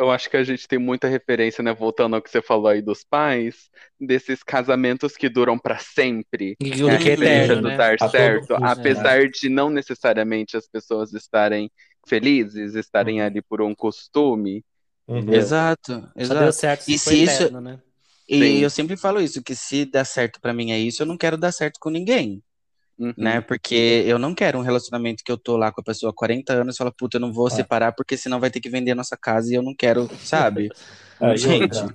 eu acho que a gente tem muita referência, né? Voltando ao que você falou aí dos pais, desses casamentos que duram pra sempre. E É, o que é eterno, do né? dar A certo, apesar de não necessariamente as pessoas estarem felizes, estarem Uhum. ali por um costume. Uhum. Exato, exato. certo se E se isso, eterno, né? e Sim. eu sempre falo isso, que se dar certo pra mim é isso, eu não quero dar certo com ninguém. Uhum. né? Porque eu não quero um relacionamento que eu tô lá com a pessoa há 40 anos e fala, puta, eu não vou Ah. separar porque senão vai ter que vender a nossa casa e eu não quero, sabe? É, Gente. outra,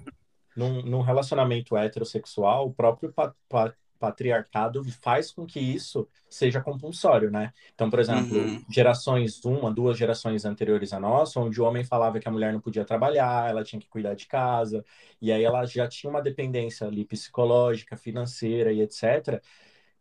num, num relacionamento heterossexual, o próprio pa- pa- patriarcado faz com que isso seja compulsório, né? Então, por exemplo, Uhum. gerações, uma, duas gerações anteriores a nossa, onde o homem falava que a mulher não podia trabalhar, ela tinha que cuidar de casa, e aí ela já tinha uma dependência ali psicológica, financeira e etc.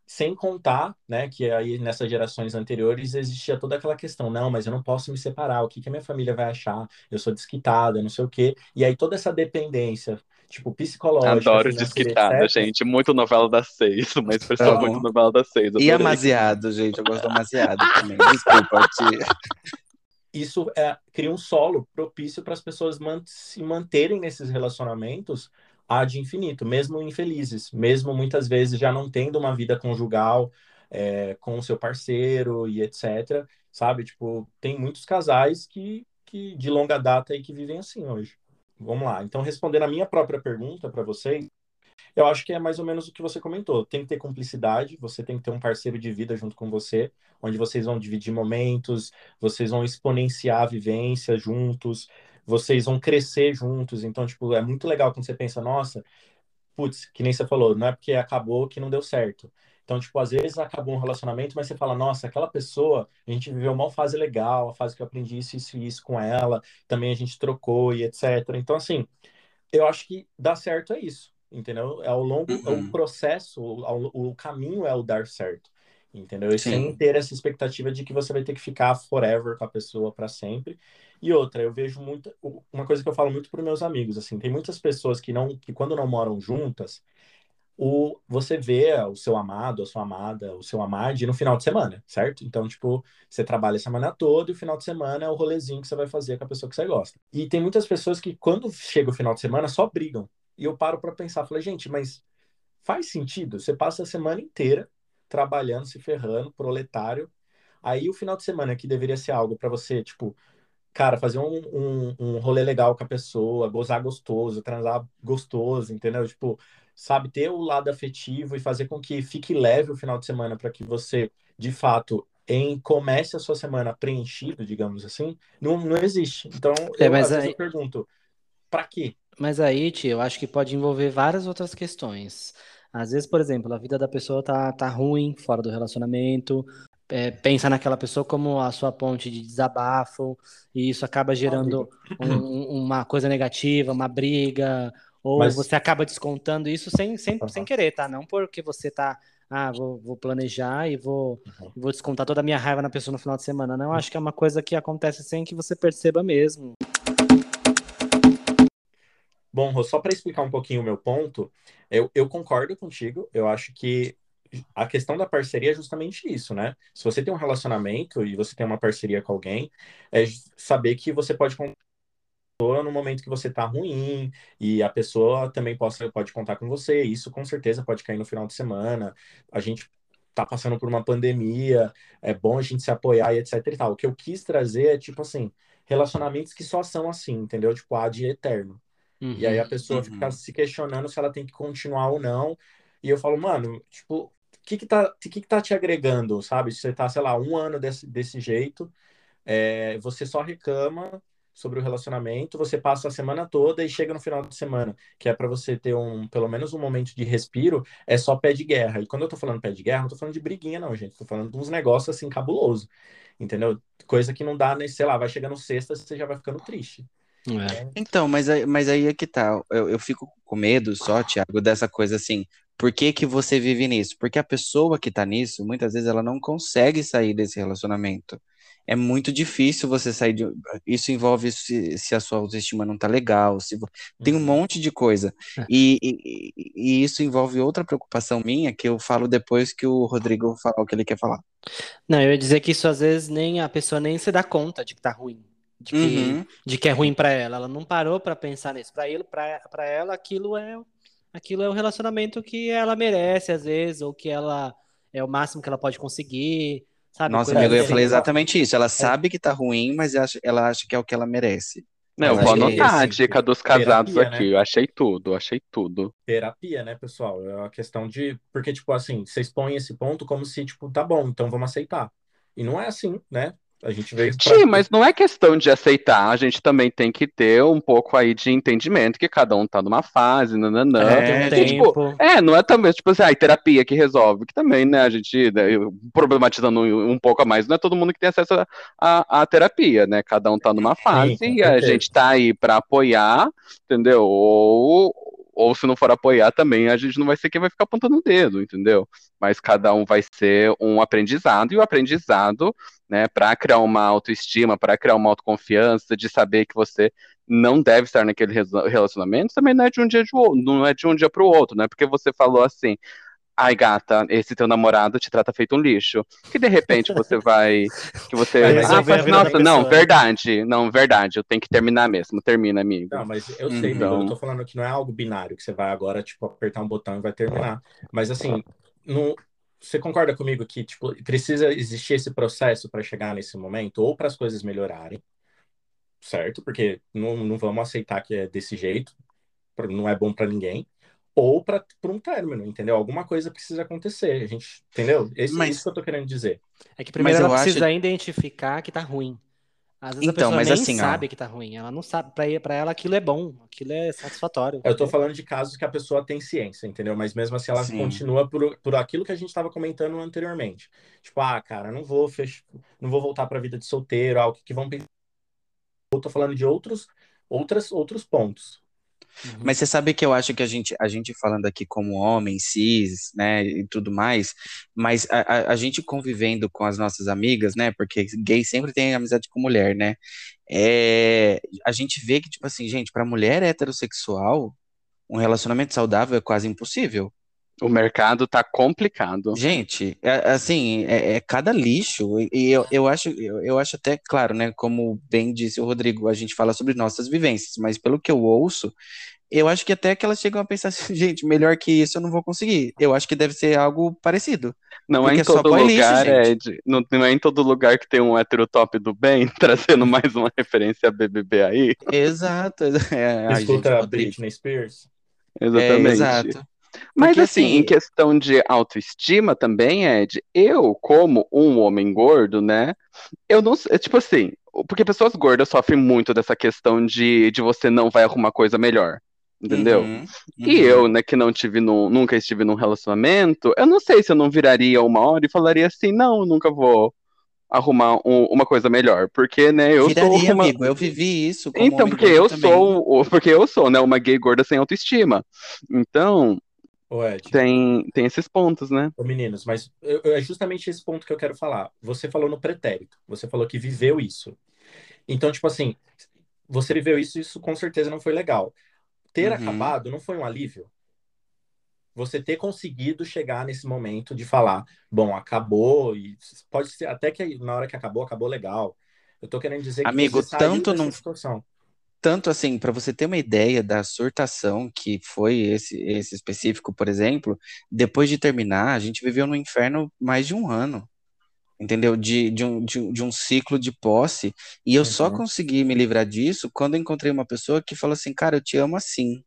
Sem contar, né, que aí nessas gerações anteriores existia toda aquela questão, não, mas eu não posso me separar, o que que a minha família vai achar? Eu sou desquitada, não sei o quê. E aí toda essa dependência, tipo, psicológica, Adoro desquitada, gente. Muito novela das seis, uma expressão muito novela das seis. E amaziado, gente, eu gosto do amaziado também. Desculpa, tia. Isso é, cria um solo propício para as pessoas man- se manterem nesses relacionamentos ad infinito, mesmo infelizes, mesmo muitas vezes já não tendo uma vida conjugal é, com o seu parceiro e etc. Sabe? Tipo, tem muitos casais que, que de longa data e que vivem assim hoje. Vamos lá. Então, respondendo a minha própria pergunta para vocês, eu acho que é mais ou menos o que você comentou. Tem que ter cumplicidade, você tem que ter um parceiro de vida junto com você, onde vocês vão dividir momentos, vocês vão exponenciar a vivência juntos, vocês vão crescer juntos. Então, tipo, é muito legal quando você pensa, nossa, putz, que nem você falou, não é porque acabou que não deu certo. Então, tipo, às vezes acabou um relacionamento, mas você fala, nossa, aquela pessoa, a gente viveu uma fase legal, a fase que eu aprendi isso, isso e isso com ela, também a gente trocou e etc. Então, assim, eu acho que dar certo é isso, entendeu? É ao longo, é Uhum. o processo, o, o caminho é o dar certo, entendeu? E sem ter essa expectativa de que você vai ter que ficar forever com a pessoa para sempre. E outra, eu vejo muito, uma coisa que eu falo muito para meus amigos, assim, tem muitas pessoas que não, que quando não moram juntas, o, você vê o seu amado, a sua amada, o seu amade no final de semana, certo? Então, tipo, você trabalha a semana toda e o final de semana é o rolezinho que você vai fazer com a pessoa que você gosta. E tem muitas pessoas que, quando chega o final de semana, só brigam. E eu paro para pensar, falei, gente, mas faz sentido? Você passa a semana inteira trabalhando, se ferrando, proletário. Aí o final de semana, que deveria ser algo para você, tipo, cara, fazer um, um, um rolê legal com a pessoa, gozar gostoso, transar gostoso, entendeu? Tipo, sabe, ter o lado afetivo e fazer com que fique leve o final de semana para que você, de fato, em comece a sua semana preenchido, digamos assim, não, não existe. Então, É, eu, mas aí- eu pergunto, para quê? Mas aí, tia, eu acho que pode envolver várias outras questões. Às vezes, por exemplo, a vida da pessoa tá, tá ruim fora do relacionamento, é, pensa naquela pessoa como a sua ponte de desabafo, e isso acaba gerando um- uma coisa negativa, uma briga, ou Mas- você acaba descontando isso sem, sem, Aham. sem querer, tá? Não porque você tá, ah, vou, vou planejar e vou, Uhum. vou descontar toda a minha raiva na pessoa no final de semana. Não, acho que é uma coisa que acontece sem que você perceba mesmo. Bom, Rô, só para explicar um pouquinho o meu ponto, eu, eu concordo contigo. Eu acho que a questão da parceria é justamente isso, né? Se você tem um relacionamento e você tem uma parceria com alguém, é saber que você pode contar no momento que você tá ruim e a pessoa também possa, pode contar com você. Isso com certeza pode cair no final de semana. A gente tá passando por uma pandemia, é bom a gente se apoiar e etc e tal. O que eu quis trazer é tipo assim, relacionamentos que só são assim, entendeu? Tipo, ad eterno. E aí a pessoa Uhum. fica se questionando se ela tem que continuar ou não. E eu falo, mano, tipo, o que que tá, que que tá te agregando, sabe? Se você tá, sei lá, um ano desse, desse jeito, é, você só reclama sobre o relacionamento, você passa a semana toda e chega no final de semana, que é pra você ter um, pelo menos um momento de respiro, é só pé de guerra. E quando eu tô falando pé de guerra, não tô falando de briguinha, não, gente. Tô falando de uns negócios assim cabuloso. Entendeu? Coisa que não dá, né, sei lá, vai chegando sexta, você já vai ficando triste. É. Então, mas aí, mas aí é que tá. Eu, eu fico com medo só, Thiago, dessa coisa assim. Por que que você vive nisso? Porque a pessoa que tá nisso, muitas vezes ela não consegue sair desse relacionamento. É muito difícil você sair de. Isso envolve se, se a sua autoestima não tá legal, se tem um Uhum. monte de coisa. É. E, e, e isso envolve outra preocupação minha que eu falo depois que o Rodrigo falar o que ele quer falar. Não, eu ia dizer que isso às vezes nem a pessoa nem se dá conta de que tá ruim, de que, Uhum. de que é ruim pra ela. Ela não parou pra pensar nisso. Pra ele, para para ela, aquilo é aquilo é o relacionamento que ela merece às vezes, ou que ela é o máximo que ela pode conseguir, sabe? Nossa, amigo, eu ia falar exatamente isso. Ela sabe que tá ruim, mas ela acha que é o que ela merece. Não, eu vou é anotar a dica dos casados Terapia, aqui. né? Eu achei tudo, achei tudo. terapia, né, pessoal? É uma questão de. Porque, tipo, assim, vocês põem esse ponto como se, tipo, tá bom, então vamos aceitar. E não é assim, né? A gente veio pra. Sim, mas não é questão de aceitar, a gente também tem que ter um pouco aí de entendimento que cada um tá numa fase, nananã. É, Tem um E, tipo, tempo. É, não é também, tipo assim, ah, terapia que resolve, que também, né, a gente, né, problematizando um, um pouco a mais, não é todo mundo que tem acesso à terapia, né, cada um tá numa fase com e a gente tá aí pra apoiar, entendeu? Ou, ou se não for apoiar também, a gente não vai ser quem vai ficar apontando o dedo, entendeu? Mas cada um vai ser um aprendizado, e o aprendizado, né, pra criar uma autoestima, pra criar uma autoconfiança, de saber que você não deve estar naquele relacionamento, também não é de um dia o- não é de um dia pro outro, né? Porque você falou assim, ai gata, esse teu namorado te trata feito um lixo. Que de repente você vai, que você, Vai ah, faz- nossa, não, verdade, não, verdade, eu tenho que terminar mesmo, termina, amigo. Não, mas eu sei, Então- amigo, eu tô falando que não é algo binário, que você vai agora, tipo, apertar um botão e vai terminar. Mas, assim, não... você concorda comigo que, tipo, precisa existir esse processo para chegar nesse momento, ou para as coisas melhorarem, certo? Porque não, não vamos aceitar que é desse jeito, não é bom para ninguém, ou para um término, entendeu? Alguma coisa precisa acontecer, a gente, entendeu? Esse, Mas- isso que eu tô querendo dizer. É que primeiro Mas ela eu acho- precisa identificar que tá ruim. Às vezes Então, a pessoa mas nem assim, ó. sabe que tá ruim. Ela não sabe. Pra, pra ela aquilo é bom, aquilo é satisfatório. Eu tô falando de casos que a pessoa tem ciência, entendeu? Mas mesmo assim ela Sim. continua por, por aquilo que a gente estava comentando anteriormente. Tipo, ah, cara, não vou fech... não vou voltar para a vida de solteiro, algo que vão pensar. Eu tô falando de outros outras outros pontos. Uhum. Mas você sabe que eu acho que a gente, a gente falando aqui como homem, cis, né, e tudo mais, mas a, a, a gente convivendo com as nossas amigas, né, porque gay sempre tem amizade com mulher, né, é, a gente vê que, tipo assim, gente, para mulher heterossexual, um relacionamento saudável é quase impossível. O mercado tá complicado. Gente, é- assim, é, é cada lixo, e eu, eu acho, eu, eu acho até, claro, né, como bem disse o Rodrigo, a gente fala sobre nossas vivências, mas pelo que eu ouço, eu acho que até que elas chegam a pensar assim, gente, melhor que isso eu não vou conseguir. Eu acho que deve ser algo parecido. Não é Porque em só todo põe lixo, lugar, gente. Ed. Não, não é em todo lugar que tem um hétero top do bem, trazendo mais uma referência a BBB aí. Exato. É, ai, gente, Escuta Rodrigo. Britney Spears. É, Exatamente. exato. Mas Porque, assim, assim, em questão de autoestima também, Ed, eu, como um homem gordo, né? Eu não sei, tipo assim, porque pessoas gordas sofrem muito dessa questão de, de você não vai arrumar coisa melhor. Entendeu? Uhum, E uhum. eu, né, que não tive num, nunca estive num relacionamento, eu não sei se eu não viraria uma hora e falaria assim, não, eu nunca vou arrumar um- uma coisa melhor, porque, né, eu sou Viraria, uma... amigo, eu vivi isso Então, porque eu também. sou, porque eu sou, né, uma gay gorda sem autoestima. Então, Ô, Ed, tem, tem esses pontos, né? ô, meninos, mas eu- eu- é justamente esse ponto que eu quero falar. Você falou no pretérito, você falou que viveu isso. Então, tipo assim, você viveu isso, isso com certeza não foi legal. Ter Uhum. acabado não foi um alívio? Você ter conseguido chegar nesse momento de falar, bom, acabou, e pode ser até que na hora que acabou, acabou legal. Eu tô querendo dizer que Amigo, você saiu tanto não- situação. Tanto assim, para você ter uma ideia da surtação que foi esse, esse específico, por exemplo, depois de terminar, a gente viveu no inferno mais de um ano, entendeu? De, de, um, de, de um ciclo de posse. E eu só Uhum. consegui me livrar disso quando encontrei uma pessoa que falou assim, cara, eu te amo assim,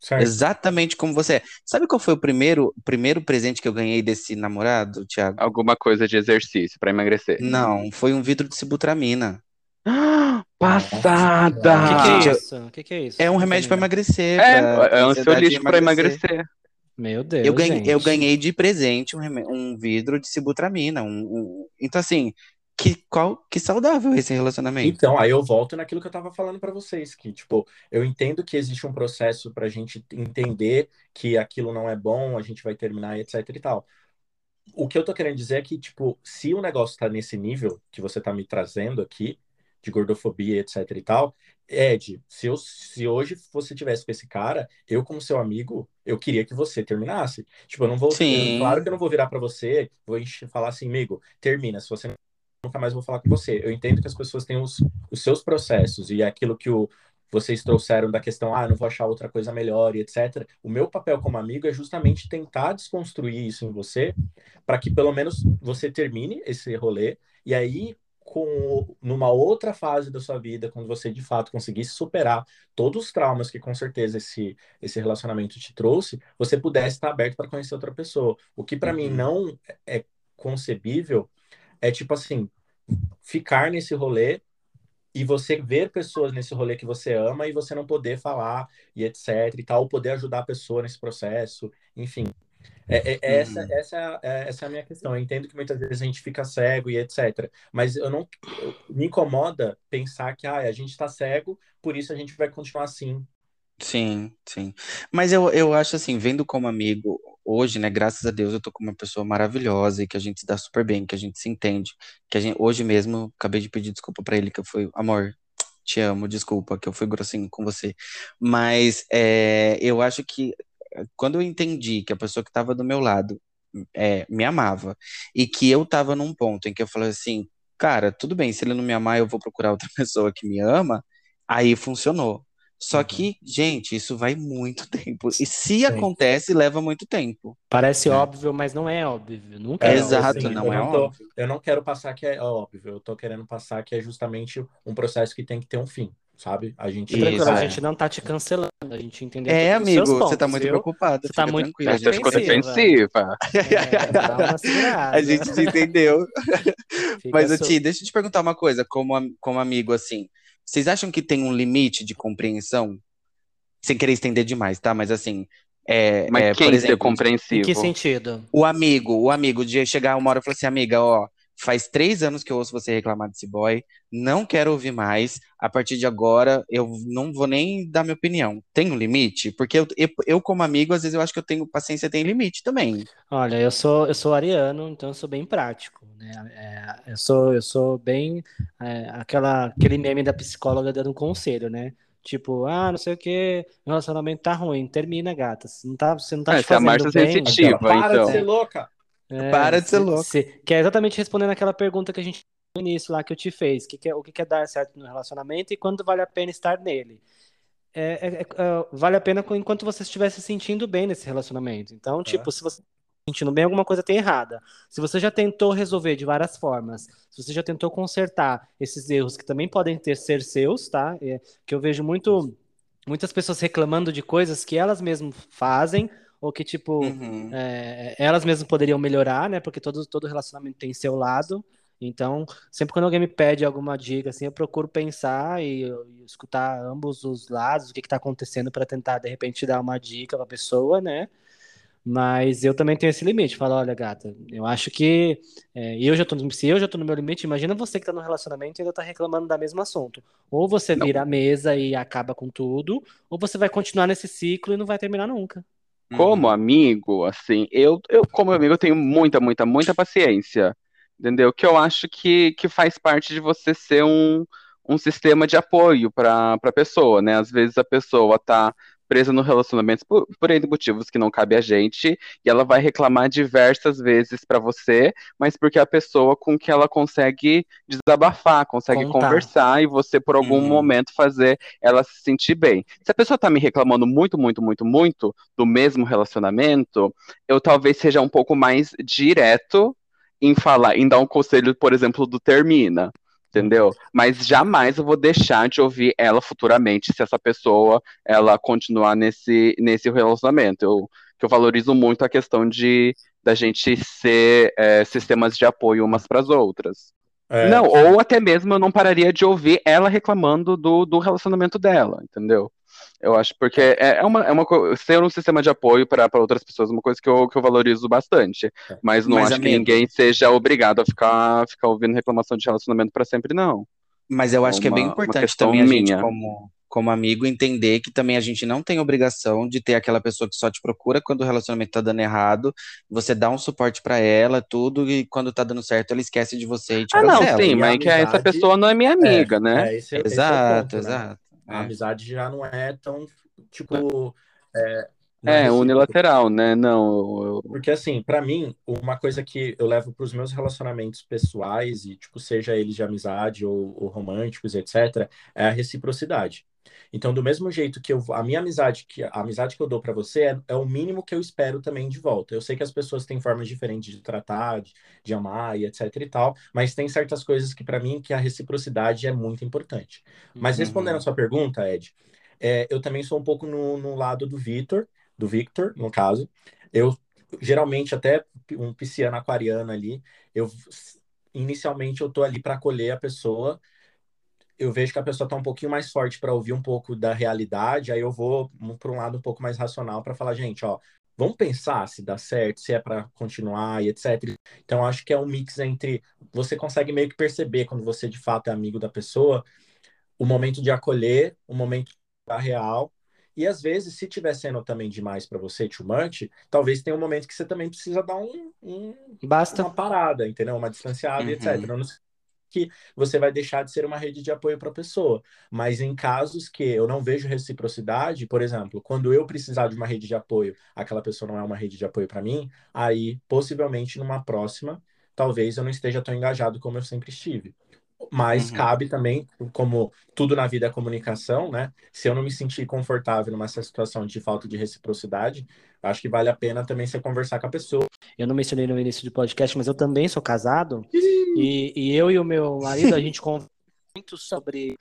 Certo? exatamente como você é. Sabe qual foi o primeiro, primeiro presente que eu ganhei desse namorado, Thiago? Alguma coisa de exercício pra emagrecer. Não, foi um vidro de sibutramina. Ah, O que, Passada! que é isso? O que, que é isso? É um remédio para emagrecer, É, pra é um ansiolítico pra emagrecer. Meu Deus, Eu ganhei, eu ganhei de presente um, um vidro de sibutramina. Um, um- Então, assim, que, qual, que saudável esse relacionamento. Então, aí eu volto naquilo que eu tava falando para vocês, que, tipo, eu entendo que existe um processo pra gente entender que aquilo não é bom, a gente vai terminar, etc e tal. O que eu tô querendo dizer é que, tipo, se o negócio tá nesse nível que você tá me trazendo aqui, de gordofobia, etc e tal, Ed, se, eu, se hoje você tivesse com esse cara, eu como seu amigo, eu queria que você terminasse. Tipo, eu não vou, Sim. claro que eu não vou virar para você, vou falar assim, amigo, termina, se você nunca mais vou falar com você. Eu entendo que as pessoas têm os, os seus processos e aquilo que o, vocês trouxeram da questão, ah, não vou achar outra coisa melhor e etc. O meu papel como amigo é justamente tentar desconstruir isso em você, para que pelo menos você termine esse rolê e aí com numa outra fase da sua vida, quando você de fato conseguisse superar todos os traumas que com certeza esse esse relacionamento te trouxe, você pudesse estar aberto para conhecer outra pessoa. O que para uhum. mim não é concebível é tipo assim, ficar nesse rolê e você ver pessoas nesse rolê que você ama e você não poder falar e etc e tal, poder ajudar a pessoa nesse processo, enfim. É, é, é essa, uhum. essa, é, essa é a minha questão. Eu entendo que muitas vezes a gente fica cego e etc. Mas eu não eu, me incomoda pensar que ah, a gente está cego, por isso a gente vai continuar assim. Sim, sim. Mas eu, eu acho assim, vendo como amigo, hoje, né, graças a Deus, eu tô com uma pessoa maravilhosa e que a gente se dá super bem, que a gente se entende, que a gente, hoje mesmo, acabei de pedir desculpa para ele, que eu fui, amor, te amo, desculpa, que eu fui grossinho com você. Mas é, eu acho que quando eu entendi que a pessoa que estava do meu lado é, me amava e que eu estava num ponto em que eu falei assim, cara, tudo bem, se ele não me amar, eu vou procurar outra pessoa que me ama, aí funcionou. Só uhum. que, gente, isso vai muito tempo. E se Sim. acontece, leva muito tempo. Parece é. óbvio, mas não é óbvio. Nunca é, é Exato, assim, não é não tô, óbvio. Eu não quero passar que é óbvio. Eu tô querendo passar que é justamente um processo que tem que ter um fim sabe? A gente, Isso, a gente não tá te cancelando, a gente entendeu. É, amigo, pontos, você tá muito viu? preocupado. Você tá muito tranquilo. Você ficou defensiva. É, a gente te entendeu. Mas, so... Ti, deixa eu te perguntar uma coisa, como, como amigo, assim. Vocês acham que tem um limite de compreensão? Sem querer estender demais, tá? Mas assim. É, Mas é, quem por exemplo, ser compreensivo? Em que sentido? O amigo, o amigo de chegar uma hora e falar assim, amiga, ó, Faz três anos que eu ouço você reclamar desse boy. Não quero ouvir mais. A partir de agora, eu não vou nem dar minha opinião. Tem um limite? Porque eu, eu, eu como amigo, às vezes eu acho que eu tenho paciência tem limite também. Olha, eu sou eu sou ariano, então eu sou bem prático, né? É, eu sou eu sou bem é, aquela aquele meme da psicóloga dando um conselho, né? Tipo, ah, não sei o que, o relacionamento tá ruim, termina, gata. Você não tá, você não tá é, te fazendo a bem. Sensitiva, Para então. de ser louca. É, Para de ser louco. Que é exatamente respondendo aquela pergunta que a gente no início lá que eu te fez, que que é, o que, que é dar certo no relacionamento e quando vale a pena estar nele. É, é, é, é vale a pena enquanto você estiver se sentindo bem nesse relacionamento. Então, tipo, se você está se sentindo bem, alguma coisa tem errada. Se você já tentou resolver de várias formas, se você já tentou consertar esses erros que também podem ter ser seus, tá? É, que eu vejo muito muitas pessoas reclamando de coisas que elas mesmas fazem ou que, tipo, uhum. é, elas mesmas poderiam melhorar, né? Porque todo, todo relacionamento tem seu lado. Então, sempre quando alguém me pede alguma dica, assim, eu procuro pensar e, e escutar ambos os lados, o que está acontecendo para tentar, de repente, dar uma dica para a pessoa, né? Mas eu também tenho esse limite. Falo, olha, gata, eu acho que é, eu já tô, se eu já tô no meu limite, imagina você que tá no relacionamento e ainda tá reclamando da mesmo assunto. Ou você vira a mesa e acaba com tudo, ou você vai continuar nesse ciclo e não vai terminar nunca. Como uhum. amigo, assim, eu, eu como amigo, eu tenho muita, muita, muita paciência, entendeu? Que eu acho que, que faz parte de você ser um, um sistema de apoio para a pessoa, né? Às vezes a pessoa tá presa no relacionamento por, por N motivos que não cabe a gente, e ela vai reclamar diversas vezes para você, mas porque é a pessoa com que ela consegue desabafar, consegue Contar. conversar e você por algum uhum. momento fazer ela se sentir bem. Se a pessoa tá me reclamando muito, muito, muito, muito do mesmo relacionamento, eu talvez seja um pouco mais direto em falar, em dar um conselho, por exemplo, do termina entendeu? Mas jamais eu vou deixar de ouvir ela futuramente se essa pessoa ela continuar nesse, nesse relacionamento. Eu, que eu valorizo muito a questão de da gente ser é, sistemas de apoio umas para as outras. É, não, ou até mesmo eu não pararia de ouvir ela reclamando do, do relacionamento dela, entendeu? Eu acho porque é, é uma, é uma ser um sistema de apoio para outras pessoas, é uma coisa que eu, que eu valorizo bastante. É. Mas não Mas, acho que ninguém seja obrigado a ficar, ficar ouvindo reclamação de relacionamento para sempre, não. Mas eu acho que é bem Uma- uma importante também a gente, minha. como, como amigo, entender que também a gente não tem obrigação de ter aquela pessoa que só te procura quando o relacionamento tá dando errado, você dá um suporte pra ela, tudo, e quando tá dando certo, ela esquece de você e te Ah, não, sim, mas que essa pessoa não é minha amiga, né? É, esse, esse é o Exato, ponto, né? A É. amizade já não é tão, tipo, é, não É, recíproco. unilateral, né? Não, eu- Porque, assim, pra mim, uma coisa que eu levo pros meus relacionamentos pessoais, e, tipo, seja eles de amizade ou, ou românticos, etc., é a reciprocidade. Então, do mesmo jeito que eu, a minha amizade, que a amizade que eu dou pra você é, é o mínimo que eu espero também de volta. Eu sei que as pessoas têm formas diferentes de tratar, de, de amar e etc e tal, mas tem certas coisas que pra mim que a reciprocidade é muito importante. Mas respondendo Uhum. a sua pergunta, Ed, é, eu também sou um pouco no, no lado do Vitor, do Victor, no caso. Eu geralmente até um pisciano aquariano ali, eu inicialmente eu tô ali para acolher a pessoa. Eu vejo que a pessoa tá um pouquinho mais forte para ouvir um pouco da realidade, aí eu vou para um lado um pouco mais racional para falar, gente, ó, vamos pensar se dá certo, se é para continuar e etc. Então acho que é um mix entre você consegue meio que perceber quando você de fato é amigo da pessoa, o momento de acolher, o momento da real e às vezes, se tiver sendo também demais para você, too much, talvez tenha um momento que você também precisa dar um, um- Basta. uma parada, entendeu? Uma distanciada e Uhum. etc. Não que você vai deixar de ser uma rede de apoio para a pessoa. Mas em casos que eu não vejo reciprocidade, por exemplo, quando eu precisar de uma rede de apoio, aquela pessoa não é uma rede de apoio para mim, aí possivelmente numa próxima, talvez eu não esteja tão engajado como eu sempre estive. Mas Uhum. cabe também, como tudo na vida é comunicação, né? Se eu não me sentir confortável numa situação de falta de reciprocidade, acho que vale a pena também você conversar com a pessoa. Eu não mencionei no início do podcast, mas eu também sou casado. E, e eu e o meu marido, a gente conversa muito sobre,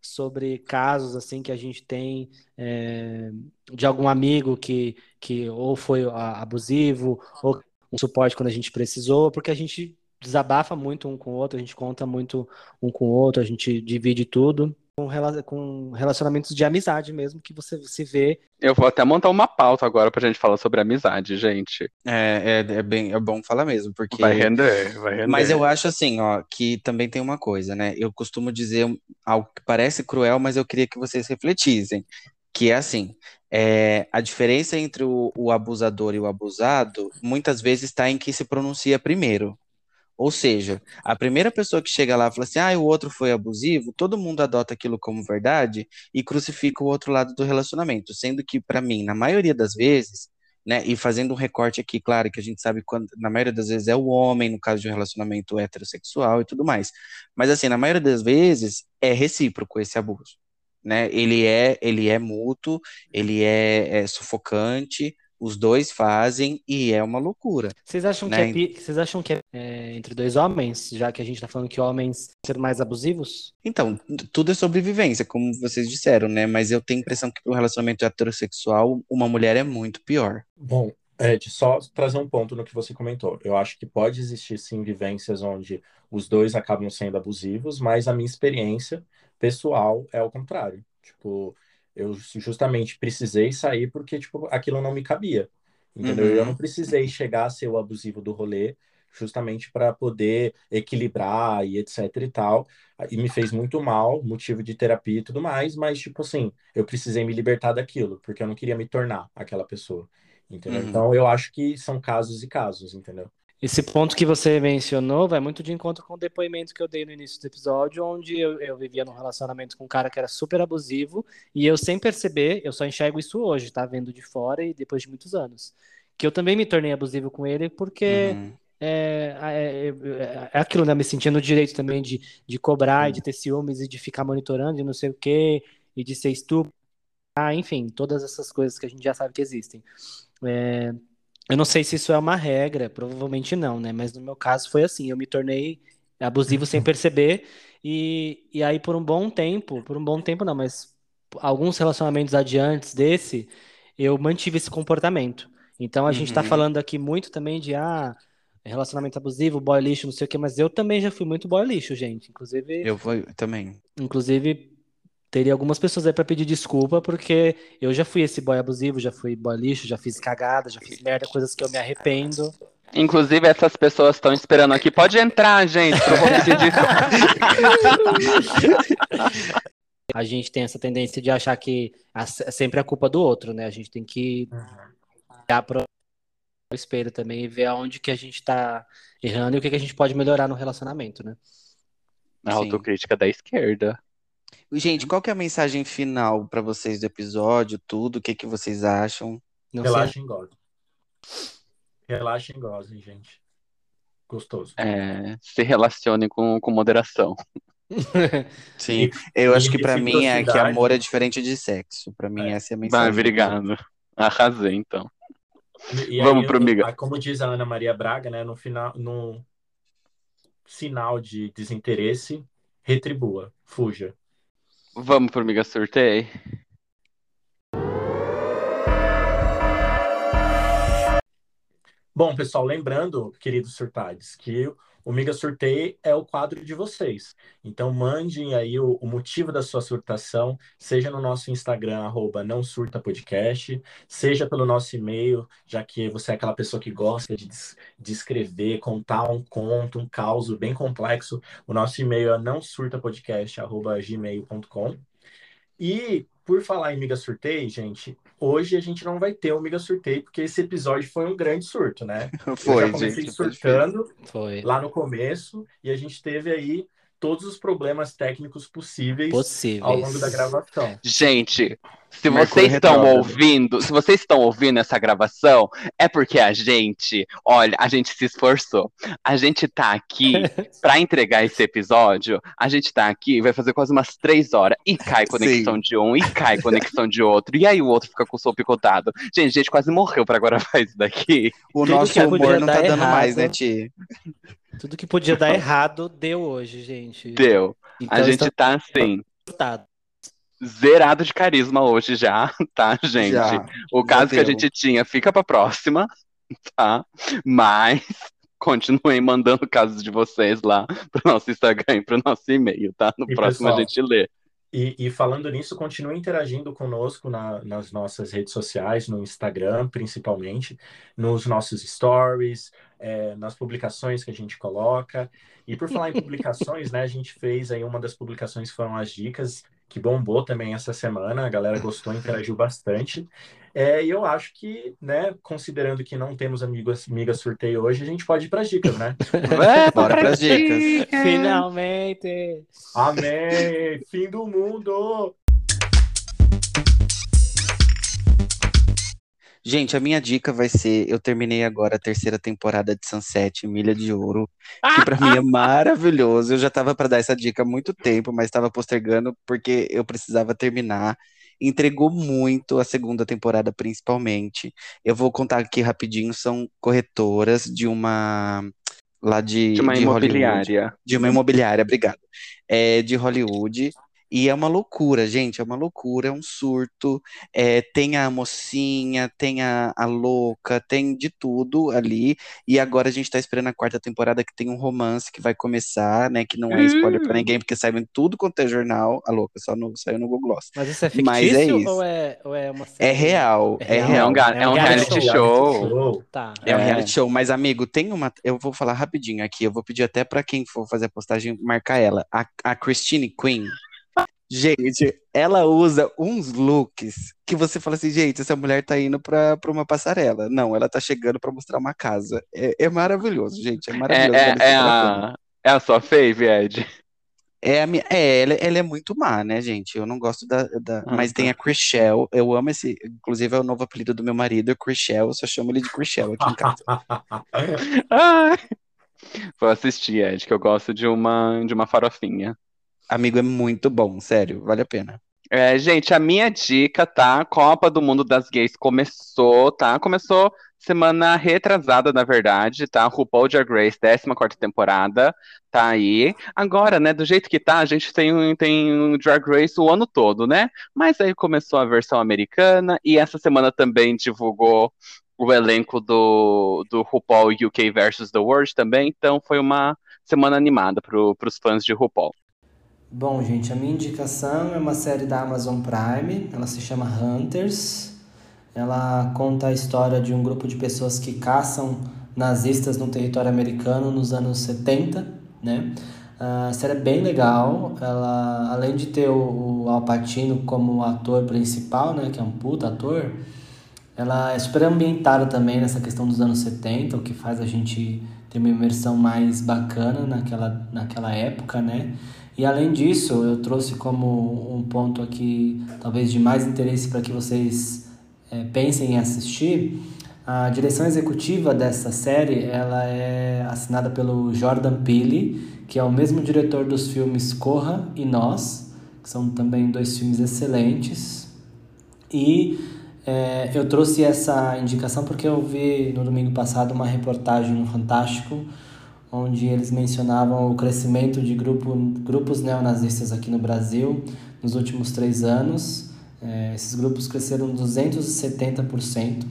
sobre casos assim que a gente tem é, de algum amigo que, que ou foi abusivo, ou um suporte quando a gente precisou, porque a gente desabafa muito um com o outro, a gente conta muito um com o outro, a gente divide tudo. Com rela- com relacionamentos de amizade mesmo, que você se vê eu vou até montar uma pauta agora pra gente falar sobre amizade, gente. É, é, é bem, é bom falar mesmo, porque Vai render, vai render. Mas eu acho assim, ó, que também tem uma coisa, né? Eu costumo dizer algo que parece cruel, mas eu queria que vocês refletissem, que é assim, é, a diferença entre o, o abusador e o abusado, muitas vezes está em que se pronuncia primeiro. Ou seja, a primeira pessoa que chega lá e fala assim, ah, o outro foi abusivo, todo mundo adota aquilo como verdade e crucifica o outro lado do relacionamento, sendo que, para mim, na maioria das vezes, né, e fazendo um recorte aqui, claro, que a gente sabe quando, na maioria das vezes é o homem, no caso de um relacionamento heterossexual e tudo mais, mas assim, na maioria das vezes é recíproco esse abuso, né, ele é, ele é mútuo, ele é, é sufocante, os dois fazem e é uma loucura. Vocês acham que Né? é, pi- vocês acham que é, é, entre dois homens, já que a gente tá falando que homens ser mais abusivos? Então, tudo é sobrevivência, como vocês disseram, né? Mas eu tenho a impressão que para um relacionamento heterossexual, uma mulher é muito pior. Bom, Ed, só trazer um ponto no que você comentou. Eu acho que pode existir sim vivências onde os dois acabam sendo abusivos, mas a minha experiência pessoal é o contrário. Tipo, eu justamente precisei sair porque tipo aquilo não me cabia. Entendeu? Uhum. Eu não precisei chegar a ser o abusivo do rolê justamente para poder equilibrar e etc e tal. E me fez muito mal, motivo de terapia e tudo mais, mas tipo assim, eu precisei me libertar daquilo, porque eu não queria me tornar aquela pessoa. Entendeu? Uhum. Então eu acho que são casos e casos, entendeu? Esse ponto que você mencionou vai muito de encontro com o depoimento que eu dei no início do episódio, onde eu, eu vivia num relacionamento com um cara que era super abusivo, e eu, sem perceber, eu só enxergo isso hoje, tá? Vendo de fora e depois de muitos anos. Que eu também me tornei abusivo com ele, porque Uhum. é, é, é, é aquilo, né? Me sentindo no direito também de, de cobrar, e de ter ciúmes e de ficar monitorando e não sei o quê, e de ser estúpido, ah, enfim, todas essas coisas que a gente já sabe que existem. É, eu não sei se isso é uma regra, provavelmente não, né? Mas no meu caso foi assim, eu me tornei abusivo sem perceber, e, e aí por um bom tempo, por um bom tempo não, mas alguns relacionamentos adiantes desse, eu mantive esse comportamento. Então a gente tá Uhum. falando aqui muito também de ah, relacionamento abusivo, boy lixo, não sei o quê, mas eu também já fui muito boy lixo, gente. Inclusive, Eu vou também. inclusive teria algumas pessoas aí pra pedir desculpa, porque eu já fui esse boy abusivo, já fui boy lixo, já fiz cagada, já fiz merda, coisas que eu me arrependo. Inclusive, essas pessoas estão esperando aqui. Pode entrar, gente, que eu vou pedir A gente tem essa tendência de achar que é sempre a culpa do outro, né? A gente tem que olhar pro espelho também e ver aonde que a gente tá errando e o que que a gente pode melhorar no relacionamento, né? A autocrítica da esquerda. Gente, qual que é a mensagem final pra vocês do episódio, tudo? O que que vocês acham? Não sei. Relaxem e gozem. Relaxem e gozem, gente. Gostoso. É, se relacione com, com moderação. Sim, eu acho e que pra mim é que amor é diferente de sexo. Pra mim É. essa é a mensagem. obrigado. Arrasei, então. E Vamos aí, pro Miga. a- Como diz a Ana Maria Braga, né? No final, no sinal de desinteresse, retribua, fuja. Vamos pro Miga Sorteio? Bom, pessoal, lembrando, queridos surtades, que o Miga Surtei é o quadro de vocês. Então, mandem aí o, o motivo da sua surtação, seja no nosso Instagram, arroba não surta podcast, seja pelo nosso e-mail, já que você é aquela pessoa que gosta de, de escrever, contar um conto, um caos bem complexo. O nosso e-mail é não surtapodcast, arroba gmail.com. E por falar em Miga Surtei, gente, hoje a gente não vai ter o Miga Surtei, porque esse episódio foi um grande surto, né? Eu Foi, já comecei gente. surtando Foi lá no começo e a gente teve aí todos os problemas técnicos possíveis possível. ao longo da gravação. Gente, se vocês estão ouvindo, se vocês estão ouvindo essa gravação, é porque a gente, olha, a gente se esforçou. A gente tá aqui pra entregar esse episódio. A gente tá aqui, vai fazer quase umas três horas e cai conexão de um e cai conexão de outro. E aí o outro fica com o som picotado. Gente, a gente quase morreu pra gravar isso daqui. O Tudo nosso humor não tá dando mais, né, Ti? Tudo que podia dar errado deu hoje, gente. Deu. Então A gente está tá assim, zerado de carisma hoje já, tá, gente? Já. O Já caso que a gente tinha fica pra próxima, tá? Mas continuem mandando casos de vocês lá pro nosso Instagram e pro nosso e-mail, tá? No E, próximo a pessoal, gente lê. E, e falando nisso, continue interagindo conosco na- nas nossas redes sociais, no Instagram, principalmente, nos nossos stories, é, nas publicações que a gente coloca. E por falar em publicações, né, a gente fez aí uma das publicações foram as dicas, que bombou também essa semana, a galera gostou, interagiu bastante. É, e eu acho que, né, considerando que não temos amigos, amiga sorteio hoje, a gente pode ir para as dicas, né? É, Bora pras dicas. Finalmente! Amém! Fim do mundo! Gente, a minha dica vai ser: eu terminei agora a terceira temporada de Sunset, Milha de Ouro, que pra mim é maravilhoso. Eu já tava pra dar essa dica há muito tempo, mas tava postergando porque eu precisava terminar. Entregou muito a segunda temporada, principalmente. Eu vou contar aqui rapidinho: são corretoras de uma. lá de, De uma de Hollywood. imobiliária. De uma imobiliária, obrigado. É de Hollywood. E é uma loucura, gente, é uma loucura, é um surto. É, tem a mocinha, tem a, a louca, tem de tudo ali. E agora a gente tá esperando a quarta temporada que tem um romance que vai começar, né? Que não é spoiler pra Hum. ninguém, porque saiu em tudo quanto é jornal. A louca, só no, saiu no Google Gloss. Mas isso é Mas é fictício isso. ou, é, ou é uma É série? real, É é real. É um, ga- é um reality show. show. Tá. É um É. reality show, mas amigo, tem uma. Eu vou falar rapidinho aqui. Eu vou pedir até pra quem for fazer a postagem marcar ela. A, a Christine Quinn. Gente, ela usa uns looks que você fala assim, gente, essa mulher tá indo pra, pra uma passarela. Não, ela tá chegando pra mostrar uma casa. É, é maravilhoso, gente. É É, maravilhoso. é, é, super a é a sua fave, Ed? É, a minha, é, ela, ela é muito má, né, gente? Eu não gosto da. da- Ah, mas tem tá. a Chrishell. Eu amo esse. Inclusive, é o novo apelido do meu marido, Chrishell. Eu só chamo ele de Chrishell aqui em casa. Vou assistir, Ed, que eu gosto de uma, de uma farofinha. Amigo, é muito bom, sério, vale a pena. É, gente, a minha dica, tá? Copa do Mundo das Gays começou, tá? Começou semana retrasada, na verdade, tá? RuPaul Drag Race, 14ª temporada, tá aí. Agora, né, do jeito que tá, a gente tem, tem um Drag Race o ano todo, né? Mas aí começou a versão americana e essa semana também divulgou o elenco do, do RuPaul UK versus The World também, então foi uma semana animada pro, pros fãs de RuPaul. Bom, gente, a minha indicação é uma série da Amazon Prime, ela se chama Hunters. Ela conta a história de um grupo de pessoas que caçam nazistas no território americano nos anos 70, né? A série é bem legal, ela, além de ter o, o Al Pacino como ator principal, né, que é um puta ator, ela é super ambientada também nessa questão dos anos 70, o que faz a gente ter uma imersão mais bacana naquela, naquela época, né? E além disso, eu trouxe como um ponto aqui, talvez de mais interesse para que vocês é, pensem em assistir. A direção executiva dessa série ela é assinada pelo Jordan Peele, que é o mesmo diretor dos filmes Corra e Nós, que são também dois filmes excelentes. E é, eu trouxe essa indicação porque eu vi no domingo passado uma reportagem no Fantástico onde eles mencionavam o crescimento de grupo, grupos neonazistas aqui no Brasil nos últimos três anos. É, esses grupos cresceram 270%.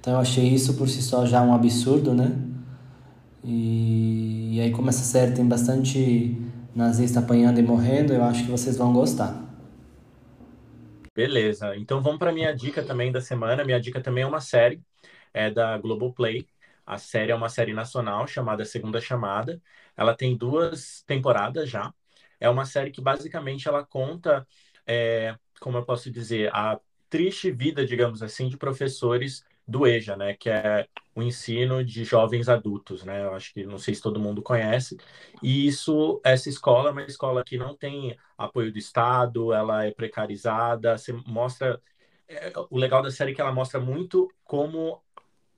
Então eu achei isso por si só já um absurdo, né? E, e aí, como essa série tem bastante nazista apanhando e morrendo, eu acho que vocês vão gostar. Beleza, então vamos para minha dica também da semana. Minha dica também é uma série, é da Globoplay. A série é uma série nacional chamada Segunda Chamada. Ela tem duas temporadas já. É uma série que basicamente ela conta, é, como eu posso dizer, a triste vida, digamos assim, de professores do EJA, né, que é o ensino de jovens adultos, né? Eu acho que não sei se todo mundo conhece. E isso, essa escola é uma escola que não tem apoio do Estado, ela é precarizada. Você mostra é, o legal da série é que ela mostra muito como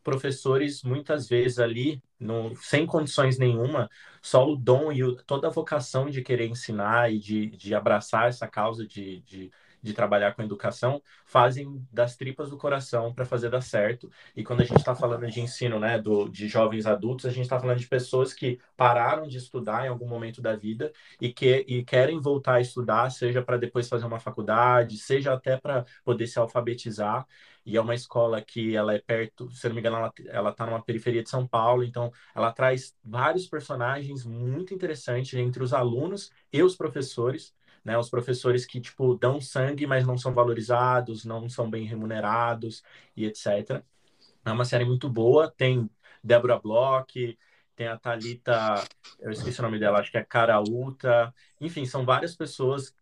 professores muitas vezes ali, no, sem condições nenhuma, só o dom e o, toda a vocação de querer ensinar e de, de abraçar essa causa de, de de trabalhar com educação fazem das tripas do coração para fazer dar certo. E quando a gente está falando de ensino, né, do, de jovens adultos, a gente está falando de pessoas que pararam de estudar em algum momento da vida e que e querem voltar a estudar, seja para depois fazer uma faculdade, seja até para poder se alfabetizar. E é uma escola que ela é perto, se não me engano, ela está numa periferia de São Paulo, então ela traz vários personagens muito interessantes entre os alunos e os professores né? Os professores que, tipo, dão sangue, mas não são valorizados, não são bem remunerados e etc. É uma série muito boa, tem Débora Bloch, tem a Talita, eu esqueci o nome dela, acho que é Caraúta. Enfim, são várias pessoas,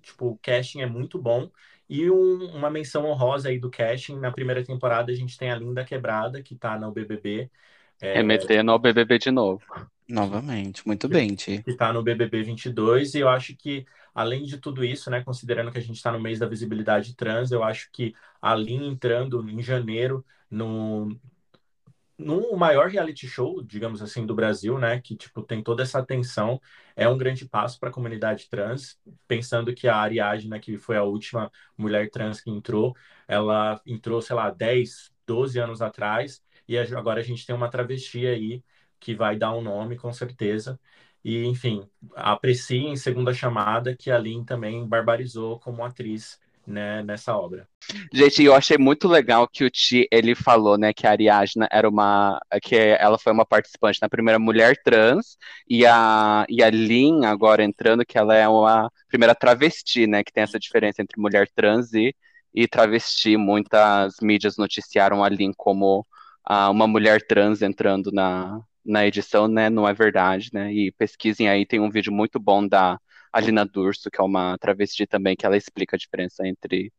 tipo, o casting é muito bom. E um, uma menção honrosa aí do casting, na primeira temporada a gente tem a Linda Quebrada, que tá no BBB. É... Remetendo ao BBB de novo. Novamente, muito bem, Ti. Que está no BBB 22, e eu acho que, além de tudo isso, né, considerando que a gente está no mês da visibilidade trans, eu acho que a Lin entrando em janeiro no, no maior reality show, digamos assim, do Brasil, né, que, tipo, tem toda essa atenção, é um grande passo para a comunidade trans, pensando que a Ariadna, que foi a última mulher trans que entrou, ela entrou, sei lá, 10, 12 anos atrás, e agora a gente tem uma travesti aí, que vai dar um nome, com certeza. E, enfim, apreciem Segunda Chamada, que a Lin também barbarizou como atriz né, nessa obra. Gente, eu achei muito legal que o Ti, ele falou, né, que a Ariadna era uma, que ela foi uma participante na primeira mulher trans, e a, e a Lin agora entrando, que ela é uma primeira travesti, né, que tem essa diferença entre mulher trans e, e travesti. Muitas mídias noticiaram a Lin como uh, uma mulher trans entrando na, na edição, né, não é verdade, né? E pesquisem aí, tem um vídeo muito bom da Alina Durso, que é uma travesti também, que ela explica a diferença entre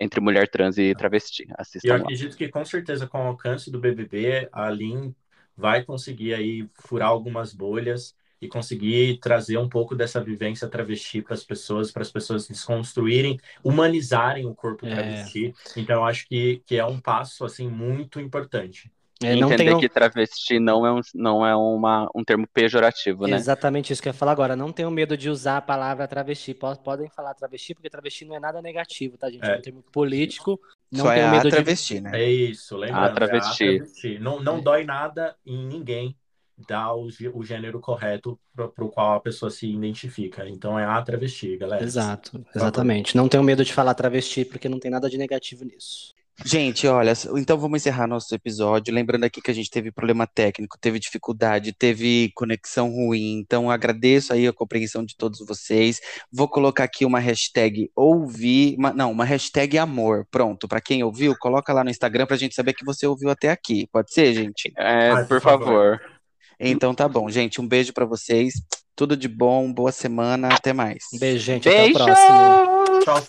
entre mulher trans e travesti. Assistam eu acredito lá. que com certeza com o alcance do BBB, a Lin vai conseguir aí furar algumas bolhas e conseguir trazer um pouco dessa vivência travesti para as pessoas, para as pessoas desconstruírem, humanizarem o corpo é. travesti. Então eu acho que, que é um passo assim muito importante. É, não Entender que travesti não é, um, não é uma, um termo pejorativo, né? Exatamente isso que eu ia falar agora. Não tenham medo de usar a palavra travesti. Podem falar travesti, porque travesti não é nada negativo, tá, gente? É, é um termo político. Não Só é medo a travesti, de... né? É isso, lembra? A travesti. É a travesti. Não, não dói nada em ninguém dar o, o gênero correto para o qual a pessoa se identifica. Então é a travesti, galera. Exato, exatamente. Não tenham medo de falar travesti, porque não tem nada de negativo nisso. Gente, olha, então vamos encerrar nosso episódio. Lembrando aqui que a gente teve problema técnico, teve dificuldade, teve conexão ruim. Então agradeço aí a compreensão de todos vocês. Vou colocar aqui uma hashtag ouvir, uma- não, uma hashtag amor. Pronto, para quem ouviu, coloca lá no Instagram pra gente saber que você ouviu até aqui. Pode ser, gente? É, Ai, por favor. favor. Então tá bom, gente. Um beijo pra vocês. Tudo de bom, boa semana, até mais. Um beijo, gente. Até o Beijo! próximo. Tchau,